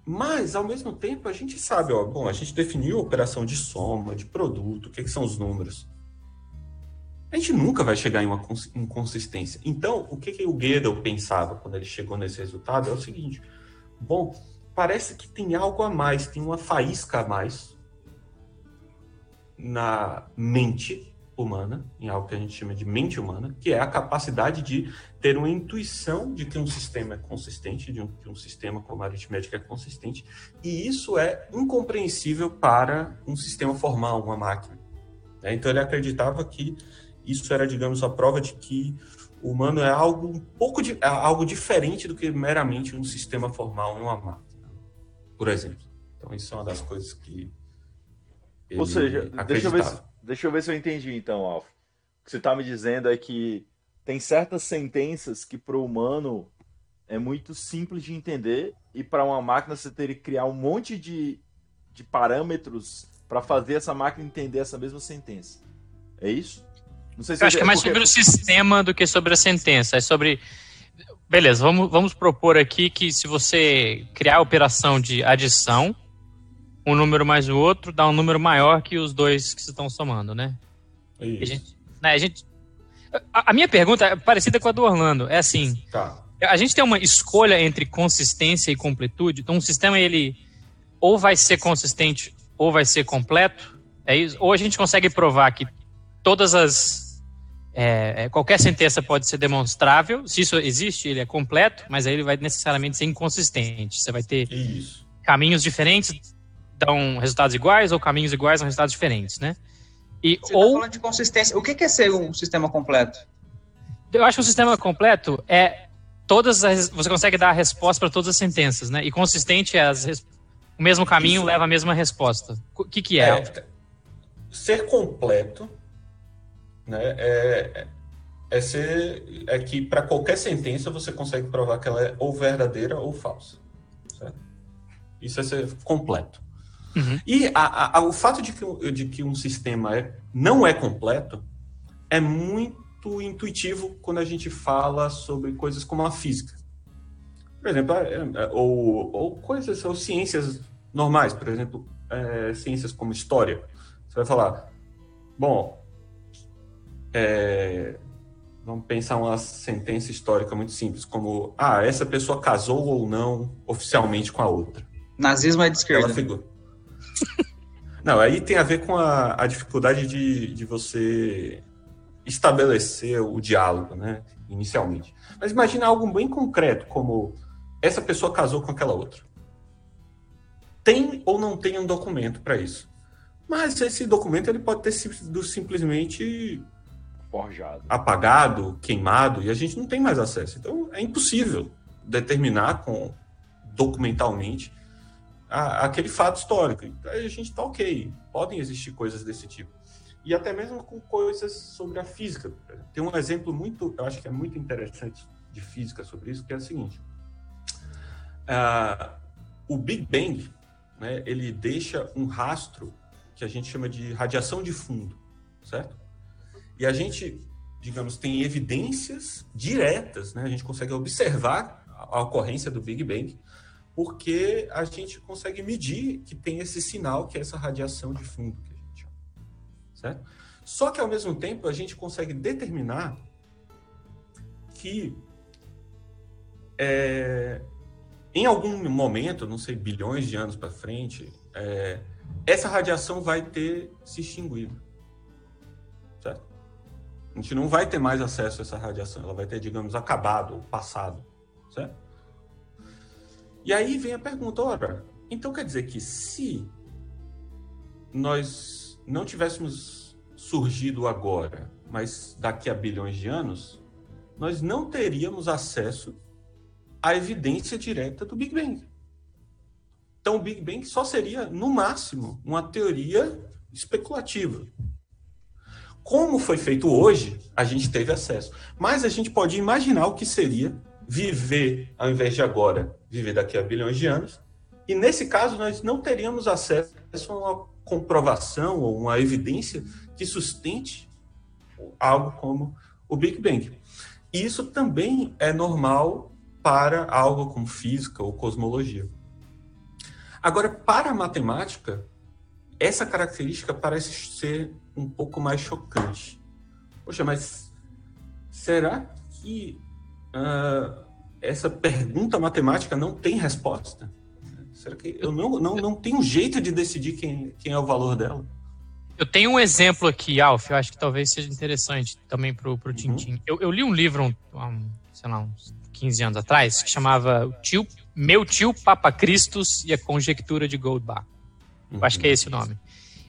Mas, ao mesmo tempo, a gente sabe, ó, bom, a gente definiu a operação de soma, de produto, o que, que são os números. A gente nunca vai chegar em uma inconsistência. Então, o que, que o Gödel pensava quando ele chegou nesse resultado é o seguinte: bom, parece que tem algo a mais, tem uma faísca a mais na mente humana, em algo que a gente chama de mente humana, que é a capacidade de ter uma intuição de que um sistema é consistente, de um, que um sistema como a aritmética é consistente, e isso é incompreensível para um sistema formal, uma máquina. Né? Então ele acreditava que isso era, digamos, a prova de que o humano é algo um pouco de, é algo diferente do que meramente um sistema formal numa máquina, por exemplo. Então isso é uma das coisas que ou seja, deixa eu, ver se, deixa eu ver se eu entendi então, Alf. O que você está me dizendo é que tem certas sentenças que para o humano é muito simples de entender e para uma máquina você teria que criar um monte de, de parâmetros para fazer essa máquina entender essa mesma sentença. É isso? Não sei se eu acho que é mais porque... sobre o sistema do que sobre a sentença. É sobre. Beleza, vamos, vamos propor aqui que se você criar a operação de adição, um número mais o outro dá um número maior que os dois que se estão somando, né? Isso. A gente, né, a, gente a, a, minha pergunta é parecida com a do Orlando. É assim: tá. a gente tem uma escolha entre consistência e completude. Então, um sistema ele ou vai ser consistente ou vai ser completo. É isso? Ou a gente consegue provar que todas as é, é qualquer sentença pode ser demonstrável. Se isso existe, ele é completo, mas aí ele vai necessariamente ser inconsistente. Você vai ter isso. caminhos diferentes dão resultados iguais ou caminhos iguais dão resultados diferentes, né? E, Você tá ou... Tá falando de consistência. O que é ser um sistema completo? Eu acho que um sistema completo é todas as, você consegue dar a resposta para todas as sentenças, né? E consistente é as, o mesmo caminho Isso. leva a mesma resposta. O que, que é? é ser completo, né? É, é ser é que para qualquer sentença você consegue provar que ela é ou verdadeira ou falsa. Certo? Isso é ser completo. Uhum. E a, a, o fato de que, de que um sistema é, não é completo é muito intuitivo quando a gente fala sobre coisas como a física. Por exemplo, é, é, ou, ou coisas, ou ciências normais, por exemplo, é, ciências como história. Você vai falar, bom, é, vamos pensar uma sentença histórica muito simples, como, ah, essa pessoa casou ou não oficialmente com a outra. Nazismo é de esquerda. Ela Não, aí tem a ver com a, a dificuldade de, de você estabelecer o diálogo, né, inicialmente. Mas imagina algo bem concreto, como essa pessoa casou com aquela outra. Tem ou não tem um documento para isso? Mas esse documento ele pode ter sido simplesmente forjado, apagado, queimado e a gente não tem mais acesso. Então é impossível determinar com documentalmente a, aquele fato histórico. Aí a gente está ok, podem existir coisas desse tipo. E até mesmo com coisas sobre a física. Tem um exemplo muito, eu acho que é muito interessante de física sobre isso, que é o seguinte. Uh, o Big Bang, né, ele deixa um rastro que a gente chama de radiação de fundo, certo? E a gente, digamos, tem evidências diretas, né? A gente consegue observar a ocorrência do Big Bang porque a gente consegue medir que tem esse sinal, que é essa radiação de fundo que a gente chama. Certo? Só que, ao mesmo tempo, a gente consegue determinar que é, em algum momento, não sei, bilhões de anos para frente, é, essa radiação vai ter se extinguido. A gente não vai ter mais acesso a essa radiação, ela vai ter, digamos, acabado, passado. Certo? E aí vem a pergunta, ora, então quer dizer que se nós não tivéssemos surgido agora, mas daqui a bilhões de anos, nós não teríamos acesso à evidência direta do Big Bang. Então, o Big Bang só seria, no máximo, uma teoria especulativa. Como foi feito hoje, a gente teve acesso. Mas a gente pode imaginar o que seria viver, ao invés de agora, viver daqui a bilhões de anos. E nesse caso, nós não teríamos acesso a uma comprovação ou uma evidência que sustente algo como o Big Bang. E isso também é normal para algo como física ou cosmologia. Agora, para a matemática, essa característica parece ser um pouco mais chocante. Poxa, mas será que uh, essa pergunta matemática não tem resposta? Será que eu não, não, não tenho jeito de decidir quem, quem é o valor dela? Eu tenho um exemplo aqui, Alf, eu acho que talvez seja interessante também para o uhum. Tintin. Eu, eu, li um livro, um, sei lá, uns 15 anos atrás, que chamava tio, Meu Tio Papa Cristos e a Conjectura de Goldbach. Uhum. Eu acho que é esse o nome.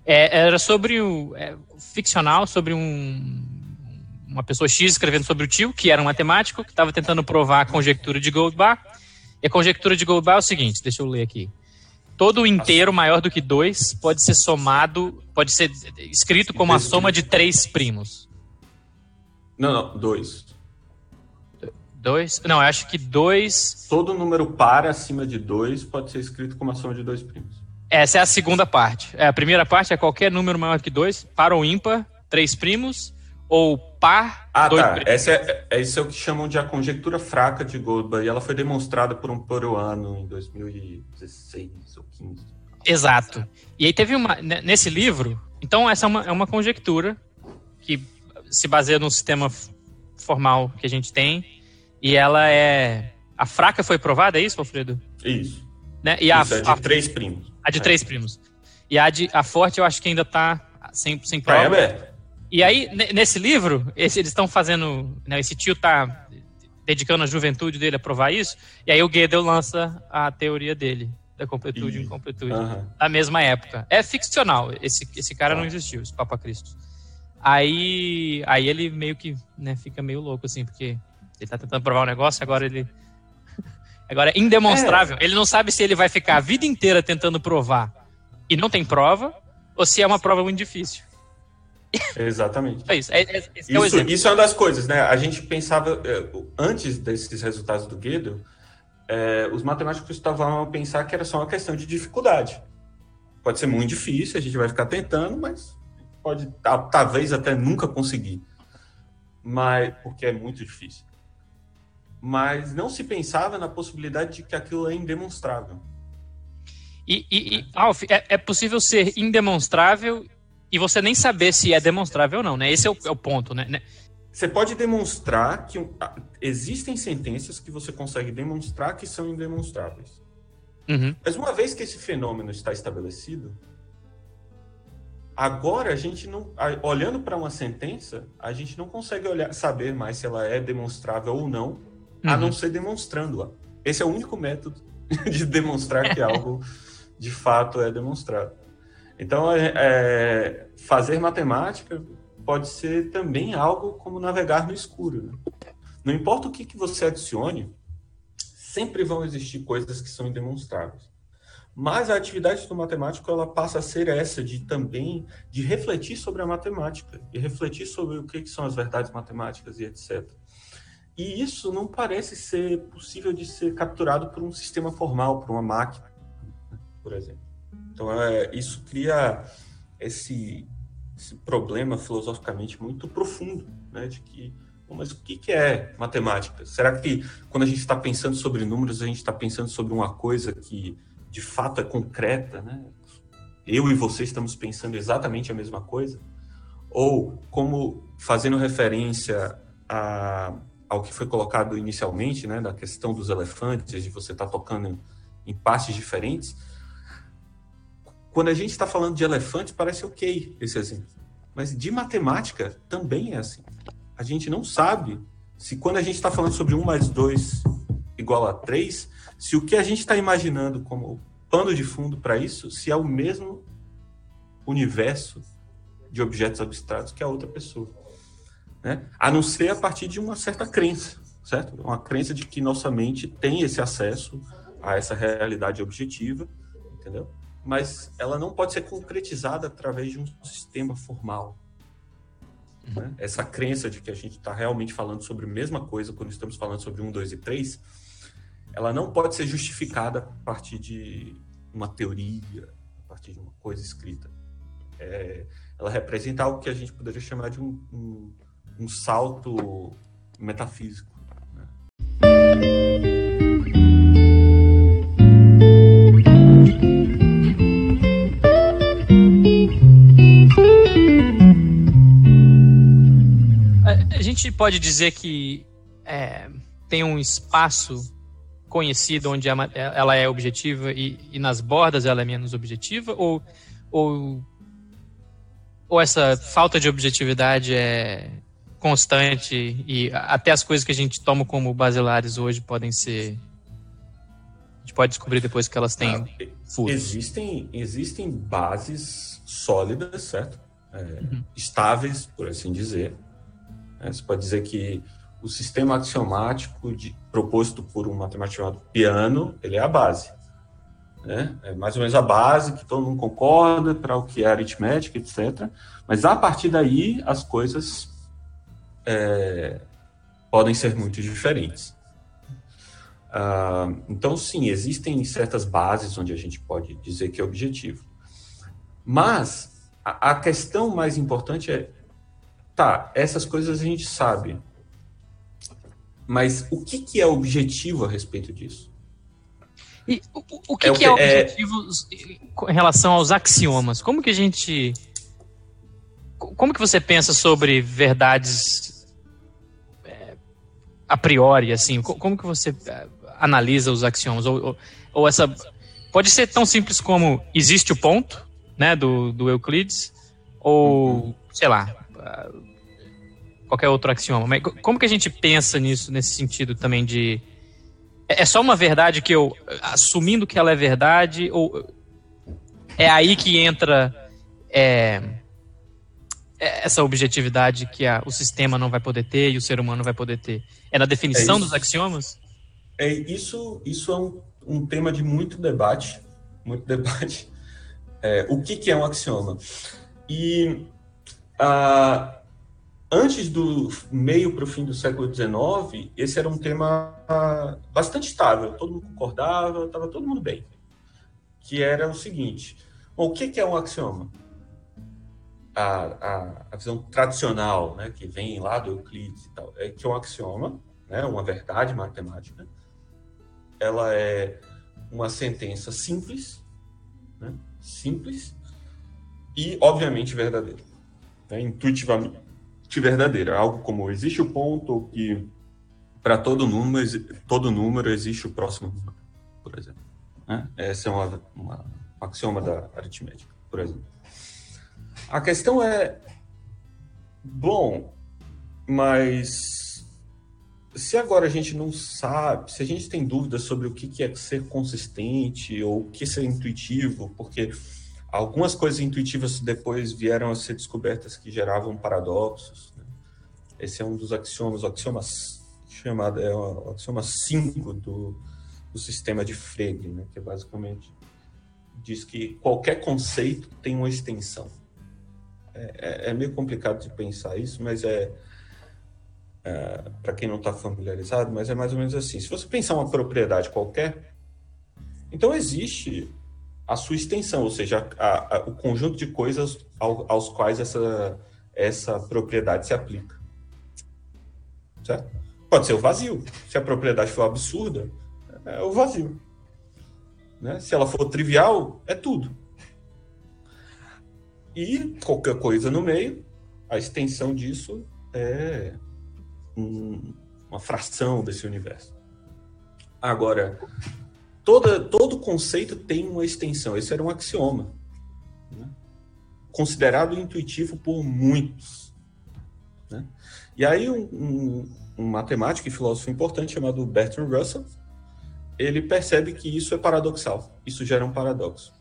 É, era sobre o. É, ficcional, sobre um, uma pessoa X escrevendo sobre o tio, que era um matemático, que estava tentando provar a conjectura de Goldbach. E a conjectura de Goldbach é o seguinte: deixa eu ler aqui. Todo inteiro maior do que 2 pode ser somado, pode ser escrito como a soma de três primos. Não, não, 2. Dois? Não, eu acho que dois. Todo número par acima de dois pode ser escrito como a soma de dois primos. Essa é a segunda parte. É, a primeira parte é qualquer número maior que dois, par ou ímpar, três primos, ou par. Ah, tá. Primos. Essa é, é, isso é o que chamam de a conjectura fraca de Goldberg. E ela foi demonstrada por um peruano em 2016 ou 15. Exato. E aí teve uma. Nesse livro, então essa é uma, é uma conjectura que se baseia num sistema formal que a gente tem e ela é. A fraca foi provada, é isso, Alfredo? Isso. Né? E isso, a, é de a, três primos. A de é. três primos. E a, de, a forte eu acho que ainda tá sem, sem tá prova. É, e aí, nesse livro, esse, eles estão fazendo. Né, esse tio tá dedicando a juventude dele a provar isso. E aí o Gödel lança a teoria dele, da completude e incompletude, uhum. na mesma época. É ficcional, esse, esse cara não existiu, esse Papa Cristo. Aí, aí ele meio que né, fica meio louco, assim, porque ele tá tentando provar um negócio, agora ele. Agora é indemonstrável. É. Ele não sabe se ele vai ficar a vida inteira tentando provar e não tem prova, ou se é uma prova muito difícil. Exatamente. É isso. É, é, isso, é isso, é uma das coisas, né? A gente pensava, é, antes desses resultados do Gödel, é, os matemáticos estavam a pensar que era só uma questão de dificuldade. Pode ser muito difícil, a gente vai ficar tentando, mas pode talvez até nunca conseguir. Mas porque é muito difícil mas não se pensava na possibilidade de que aquilo é indemonstrável. E, e, e Alf, é, é, possível ser indemonstrável e você nem saber se é demonstrável ou não, né? Esse é o, é o ponto, né? né? Você pode demonstrar que existem sentenças que você consegue demonstrar que são indemonstráveis. Uhum. Mas uma vez que esse fenômeno está estabelecido, agora a gente não, olhando para uma sentença, a gente não consegue olhar, saber mais se ela é demonstrável ou não a não uhum. ser demonstrando-a. Esse é o único método de demonstrar que algo de fato é demonstrado. Então, é, é, fazer matemática pode ser também algo como navegar no escuro. Né? Não importa o que, que você adicione, sempre vão existir coisas que são indemonstráveis. Mas a atividade do matemático ela passa a ser essa de também de refletir sobre a matemática e refletir sobre o que, que são as verdades matemáticas e etc. E isso não parece ser possível de ser capturado por um sistema formal, por uma máquina, por exemplo. Então, é, isso cria esse, esse, problema filosoficamente muito profundo, né, de que, mas o que, que é matemática? Será que quando a gente está pensando sobre números, a gente está pensando sobre uma coisa que de fato é concreta, né? Eu e você estamos pensando exatamente a mesma coisa? Ou como fazendo referência a ao que foi colocado inicialmente, né, da questão dos elefantes, de você estar tá tocando em partes diferentes. Quando a gente está falando de elefantes, parece ok esse exemplo. Mas de matemática também é assim. A gente não sabe se quando a gente está falando sobre 1 mais 2 igual a 3, se o que a gente está imaginando como pano de fundo para isso, se é o mesmo universo de objetos abstratos que a outra pessoa né? a não ser a partir de uma certa crença, certo? Uma crença de que nossa mente tem esse acesso a essa realidade objetiva, entendeu? Mas ela não pode ser concretizada através de um sistema formal. Né? Essa crença de que a gente está realmente falando sobre a mesma coisa quando estamos falando sobre um, dois e três, ela não pode ser justificada a partir de uma teoria, a partir de uma coisa escrita. É, ela representa algo que a gente poderia chamar de um, um, um salto metafísico. Né? gente pode dizer que é, tem um espaço conhecido onde ela é objetiva e, e, nas bordas ela é menos objetiva? Ou, ou, ou essa falta de objetividade é constante e até as coisas que a gente toma como basilares hoje podem ser. A gente pode descobrir depois que elas têm ah, furos. Existem, existem bases sólidas, certo? É, uhum. Estáveis, por assim dizer, né? Você pode dizer que o sistema axiomático de, proposto por um matemático chamado Piano, ele é a base. Né? É mais ou menos a base que todo mundo concorda para o que é aritmética, etc. Mas a partir daí as coisas é, podem ser muito diferentes. Ah, então, sim, existem certas bases onde a gente pode dizer que é objetivo. Mas a, a questão mais importante é Tá, essas coisas a gente sabe. Mas o que, que é objetivo a respeito disso? E o, o que, é, que, é, é objetivo é... em relação aos axiomas? Como que a gente. Como que você pensa sobre verdades é, a priori, assim? Como que você é, analisa os axiomas? Ou, ou, ou, essa. Pode ser tão simples como existe o ponto, né, do, do Euclides, ou, uhum. sei lá, qualquer outro axioma. Mas como que a gente pensa nisso, nesse sentido também de. É, é só uma verdade que eu. assumindo que ela é verdade, ou. É aí que entra. É, essa objetividade que a, o sistema não vai poder ter e o ser humano vai poder ter? É na definição é dos axiomas? É, isso, isso é um, um tema de muito debate. Muito debate. É, o que, que é um axioma? E. Uh, antes do meio para o fim do século XIX, esse era um tema bastante estável, todo mundo concordava, estava todo mundo bem. Que era o seguinte: bom, o que é um axioma? A, a, a, visão tradicional, né, que vem lá do Euclides e tal, é que um axioma, né, uma verdade matemática, ela é uma sentença simples, né, simples e obviamente verdadeira, né, intuitivamente verdadeira, algo como existe o ponto que para todo número, todo número existe o próximo número, por exemplo. Né? Essa é uma, uma, um axioma da aritmética, por exemplo. A questão é, bom, mas se agora a gente não sabe, se a gente tem dúvidas sobre o que é ser consistente ou o que ser intuitivo, porque algumas coisas intuitivas depois vieram a ser descobertas que geravam paradoxos. Né? Esse é um dos axiomas, o axioma chamado é o axioma 5 do, do sistema de Frege, né? que é basicamente diz que qualquer conceito tem uma extensão. É, é, é meio complicado de pensar isso, mas é, é para quem não está familiarizado, mas é mais ou menos assim. Se você pensar uma propriedade qualquer, então existe a sua extensão, ou seja, a, a, o conjunto de coisas ao, aos quais essa, essa propriedade se aplica. Certo? Pode ser o vazio. Se a propriedade for absurda, é o vazio. Né? Se ela for trivial, é tudo. E qualquer coisa no meio, a extensão disso é um, uma fração desse universo. Agora, toda, todo conceito tem uma extensão. Esse era um axioma. Né? Considerado intuitivo por muitos. Né? E aí, um, um, um, matemático e filósofo importante chamado Bertrand Russell, ele percebe que isso é paradoxal. Isso gera um paradoxo.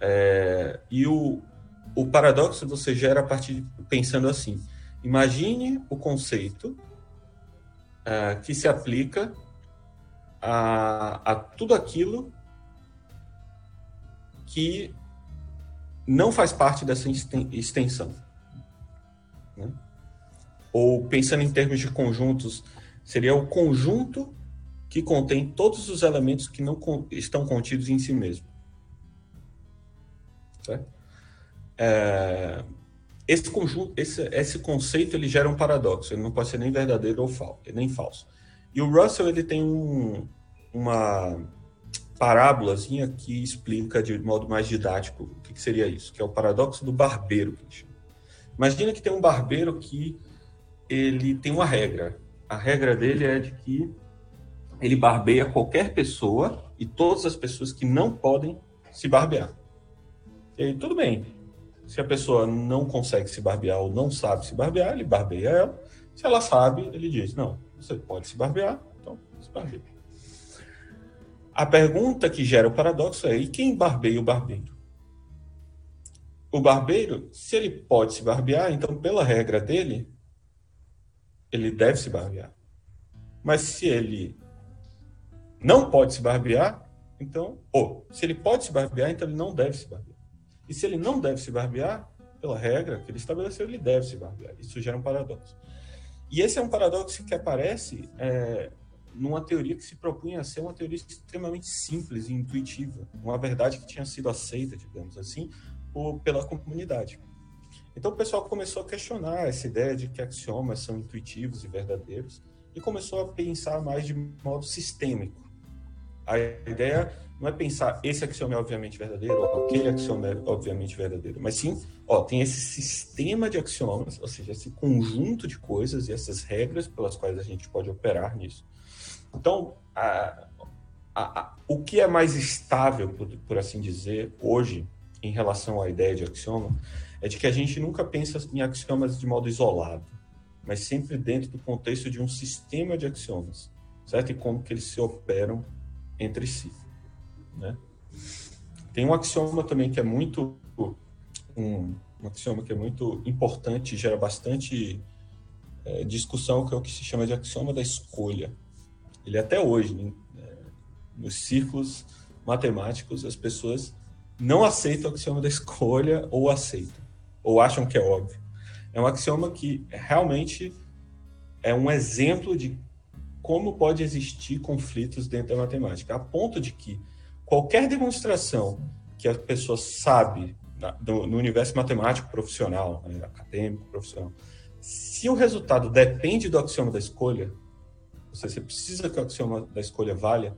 É, e o, o paradoxo você gera a partir de, pensando assim: imagine o conceito é, que se aplica a, a tudo aquilo que não faz parte dessa extensão. Né? Ou pensando em termos de conjuntos, seria o conjunto que contém todos os elementos que não estão contidos em si mesmo. Certo? É, esse conjunto, esse, esse conceito, ele gera um paradoxo. Ele não pode ser nem verdadeiro ou falso, nem falso. E o Russell ele tem um, uma parábolazinha que explica de modo mais didático o que, que seria isso, que é o paradoxo do barbeiro. Imagina que tem um barbeiro que ele tem uma regra. A regra dele é de que ele barbeia qualquer pessoa e todas as pessoas que não podem se barbear. E aí, tudo bem. Se a pessoa não consegue se barbear ou não sabe se barbear, ele barbeia ela. Se ela sabe, ele diz: não, você pode se barbear, então se barbeia. A pergunta que gera o paradoxo é: e quem barbeia o barbeiro? O barbeiro, se ele pode se barbear, então, pela regra dele, ele deve se barbear. Mas se ele não pode se barbear, então, ou se ele pode se barbear, então ele não deve se barbear. E se ele não deve se barbear, pela regra que ele estabeleceu, ele deve se barbear. Isso gera um paradoxo. E esse é um paradoxo que aparece é, numa teoria que se propunha a ser uma teoria extremamente simples e intuitiva, uma verdade que tinha sido aceita, digamos assim, por, pela comunidade. Então o pessoal começou a questionar essa ideia de que axiomas são intuitivos e verdadeiros e começou a pensar mais de modo sistêmico. A ideia não é pensar esse axioma é obviamente verdadeiro ou aquele axioma é obviamente verdadeiro, mas sim, ó, tem esse sistema de axiomas, ou seja, esse conjunto de coisas e essas regras pelas quais a gente pode operar nisso. Então, a, a, a, o que é mais estável, por, por assim dizer, hoje, em relação à ideia de axioma, é de que a gente nunca pensa em axiomas de modo isolado, mas sempre dentro do contexto de um sistema de axiomas, certo? E como que eles se operam entre si, né? Tem um axioma também que é muito um, um axioma que é muito importante, gera bastante é, discussão, que é o que se chama de axioma da escolha. Ele até hoje, né, nos círculos matemáticos, as pessoas não aceitam o axioma da escolha ou aceitam, ou acham que é óbvio. É um axioma que realmente é um exemplo de como pode existir conflitos dentro da matemática, a ponto de que qualquer demonstração que a pessoa sabe no universo matemático profissional, né, acadêmico profissional, se o resultado depende do axioma da escolha, você precisa que o axioma da escolha valha,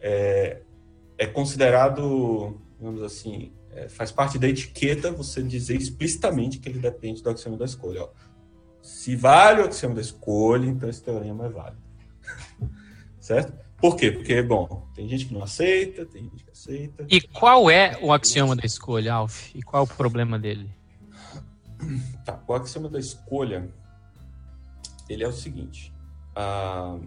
é, é considerado, digamos assim, é, faz parte da etiqueta você dizer explicitamente que ele depende do axioma da escolha. Ó. Se vale o axioma da escolha, então esse teorema é válido. certo? Por quê? Porque, bom, tem gente que não aceita, tem gente que aceita. E qual é o axioma da escolha, Alf? E qual é o problema dele? Tá, o axioma da escolha, ele é o seguinte. Uh,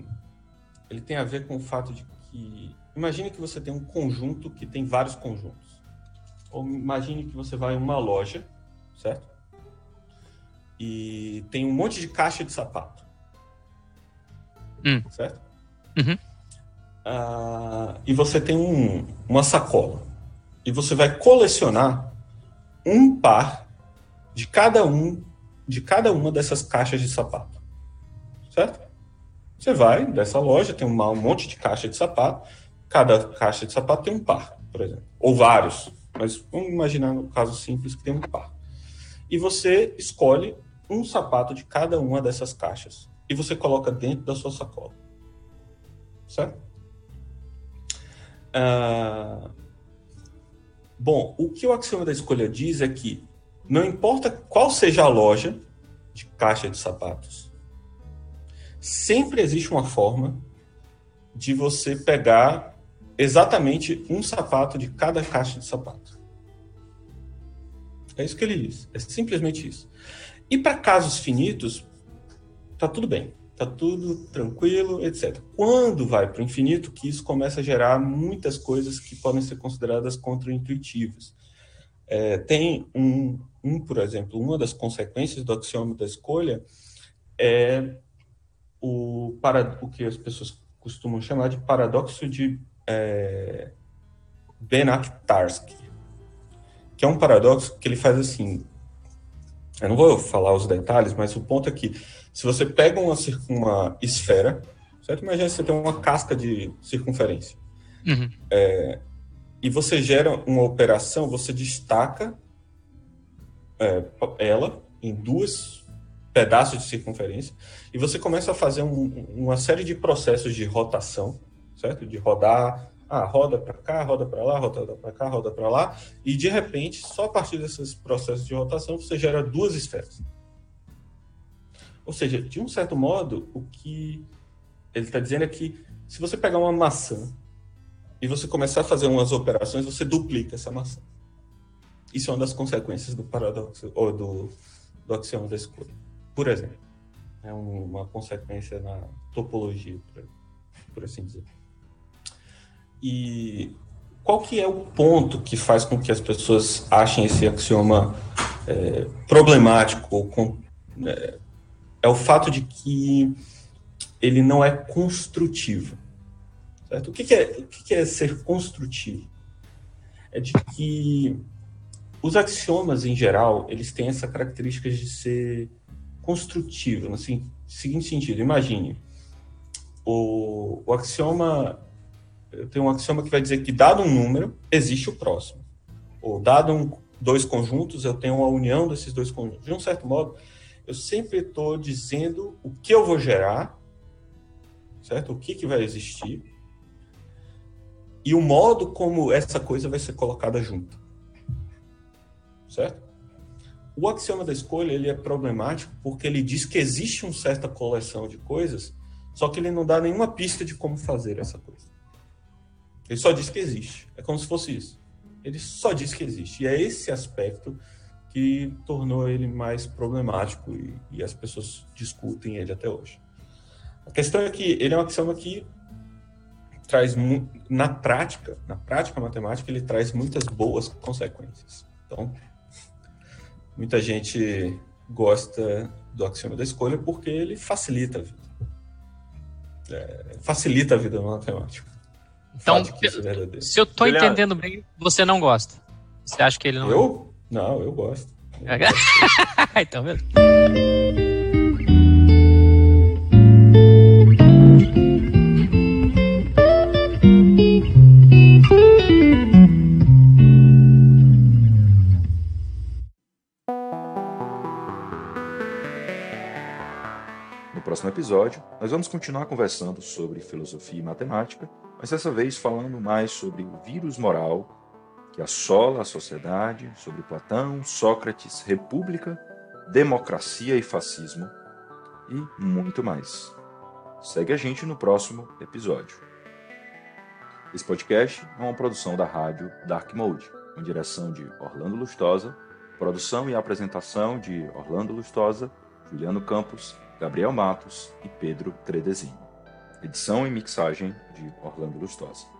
ele tem a ver com o fato de que... Imagine que você tem um conjunto que tem vários conjuntos. Ou imagine que você vai em uma loja, certo? E tem um monte de caixa de sapato. Hum. Certo? Uhum. Uh, e você tem um, uma sacola. E você vai colecionar um par de cada um de cada uma dessas caixas de sapato. Certo? Você vai dessa loja, tem um monte de caixa de sapato. Cada caixa de sapato tem um par, por exemplo. Ou vários. Mas vamos imaginar no caso simples que tem um par. E você escolhe um sapato de cada uma dessas caixas. E você coloca dentro da sua sacola. Certo? Ah, bom, o que o axioma da escolha diz é que não importa qual seja a loja de caixa de sapatos, sempre existe uma forma de você pegar exatamente um sapato de cada caixa de sapato. É isso que ele diz. É simplesmente isso. E para casos finitos, tá tudo bem tá tudo tranquilo, etc. Quando vai para o infinito, que isso começa a gerar muitas coisas que podem ser consideradas contraintuitivas. É, tem um, um, por exemplo, uma das consequências do axioma da escolha é o, para, o que as pessoas costumam chamar de paradoxo de é, que é um paradoxo que ele faz assim. Eu não vou falar os detalhes, mas o ponto é que se você pega uma, uma esfera, certo? Imagina você tem uma casca de circunferência. Uhum. É, e você gera uma operação, você destaca é, ela em duas pedaços de circunferência e você começa a fazer um, uma série de processos de rotação, certo? De rodar, ah, roda para cá, roda para lá, roda para cá, roda para lá, e de repente, só a partir desses processos de rotação, você gera duas esferas. Ou seja, de um certo modo, o que ele está dizendo é que se você pegar uma maçã e você começar a fazer umas operações, você duplica essa maçã. Isso é uma das consequências do paradoxo ou do, do axioma da escolha. Por exemplo, é uma consequência na topologia, por, por assim dizer. E qual que é o ponto que faz com que as pessoas achem esse axioma é, problemático? Ou com, é, é o fato de que ele não é construtivo. Certo? O, que, que é, o que, que é ser construtivo? É de que os axiomas, em geral, eles têm essa característica de ser construtivo, no seguinte sentido. Imagine, o, o axioma, eu tenho um axioma que vai dizer que, dado um número, existe o próximo. Ou, dado um, dois conjuntos, eu tenho uma união desses dois conjuntos. De um certo modo, eu sempre estou dizendo o que eu vou gerar, certo? O que, que vai existir, e o modo como essa coisa vai ser colocada junto certo? O axioma da escolha ele é problemático porque ele diz que existe uma certa coleção de coisas, só que ele não dá nenhuma pista de como fazer essa coisa. Ele só diz que existe. É como se fosse isso. Ele só diz que existe. E é esse aspecto que tornou ele mais problemático e, e as pessoas discutem ele até hoje. A questão é que ele é um axioma que traz na prática, na prática matemática, ele traz muitas boas consequências. Então, Muita gente gosta do axioma da escolha porque ele facilita a vida. É, facilita a vida no matemático. Então, é se eu estou entendendo bem, você não gosta. Você acha que ele não. Eu? Não, eu gosto. Eu gosto. então, beleza. próximo episódio, nós vamos continuar conversando sobre filosofia e matemática, mas dessa vez falando mais sobre o vírus moral que assola a sociedade, sobre Platão, Sócrates, República, democracia e fascismo e muito mais. Segue a gente no próximo episódio. Esse podcast é uma produção da rádio Dark Mode, com direção de Orlando Lustosa, produção e apresentação de Orlando Lustosa, Juliano Campos Gabriel Matos e Pedro Tredezinho. Edição e mixagem de Orlando Lustosa.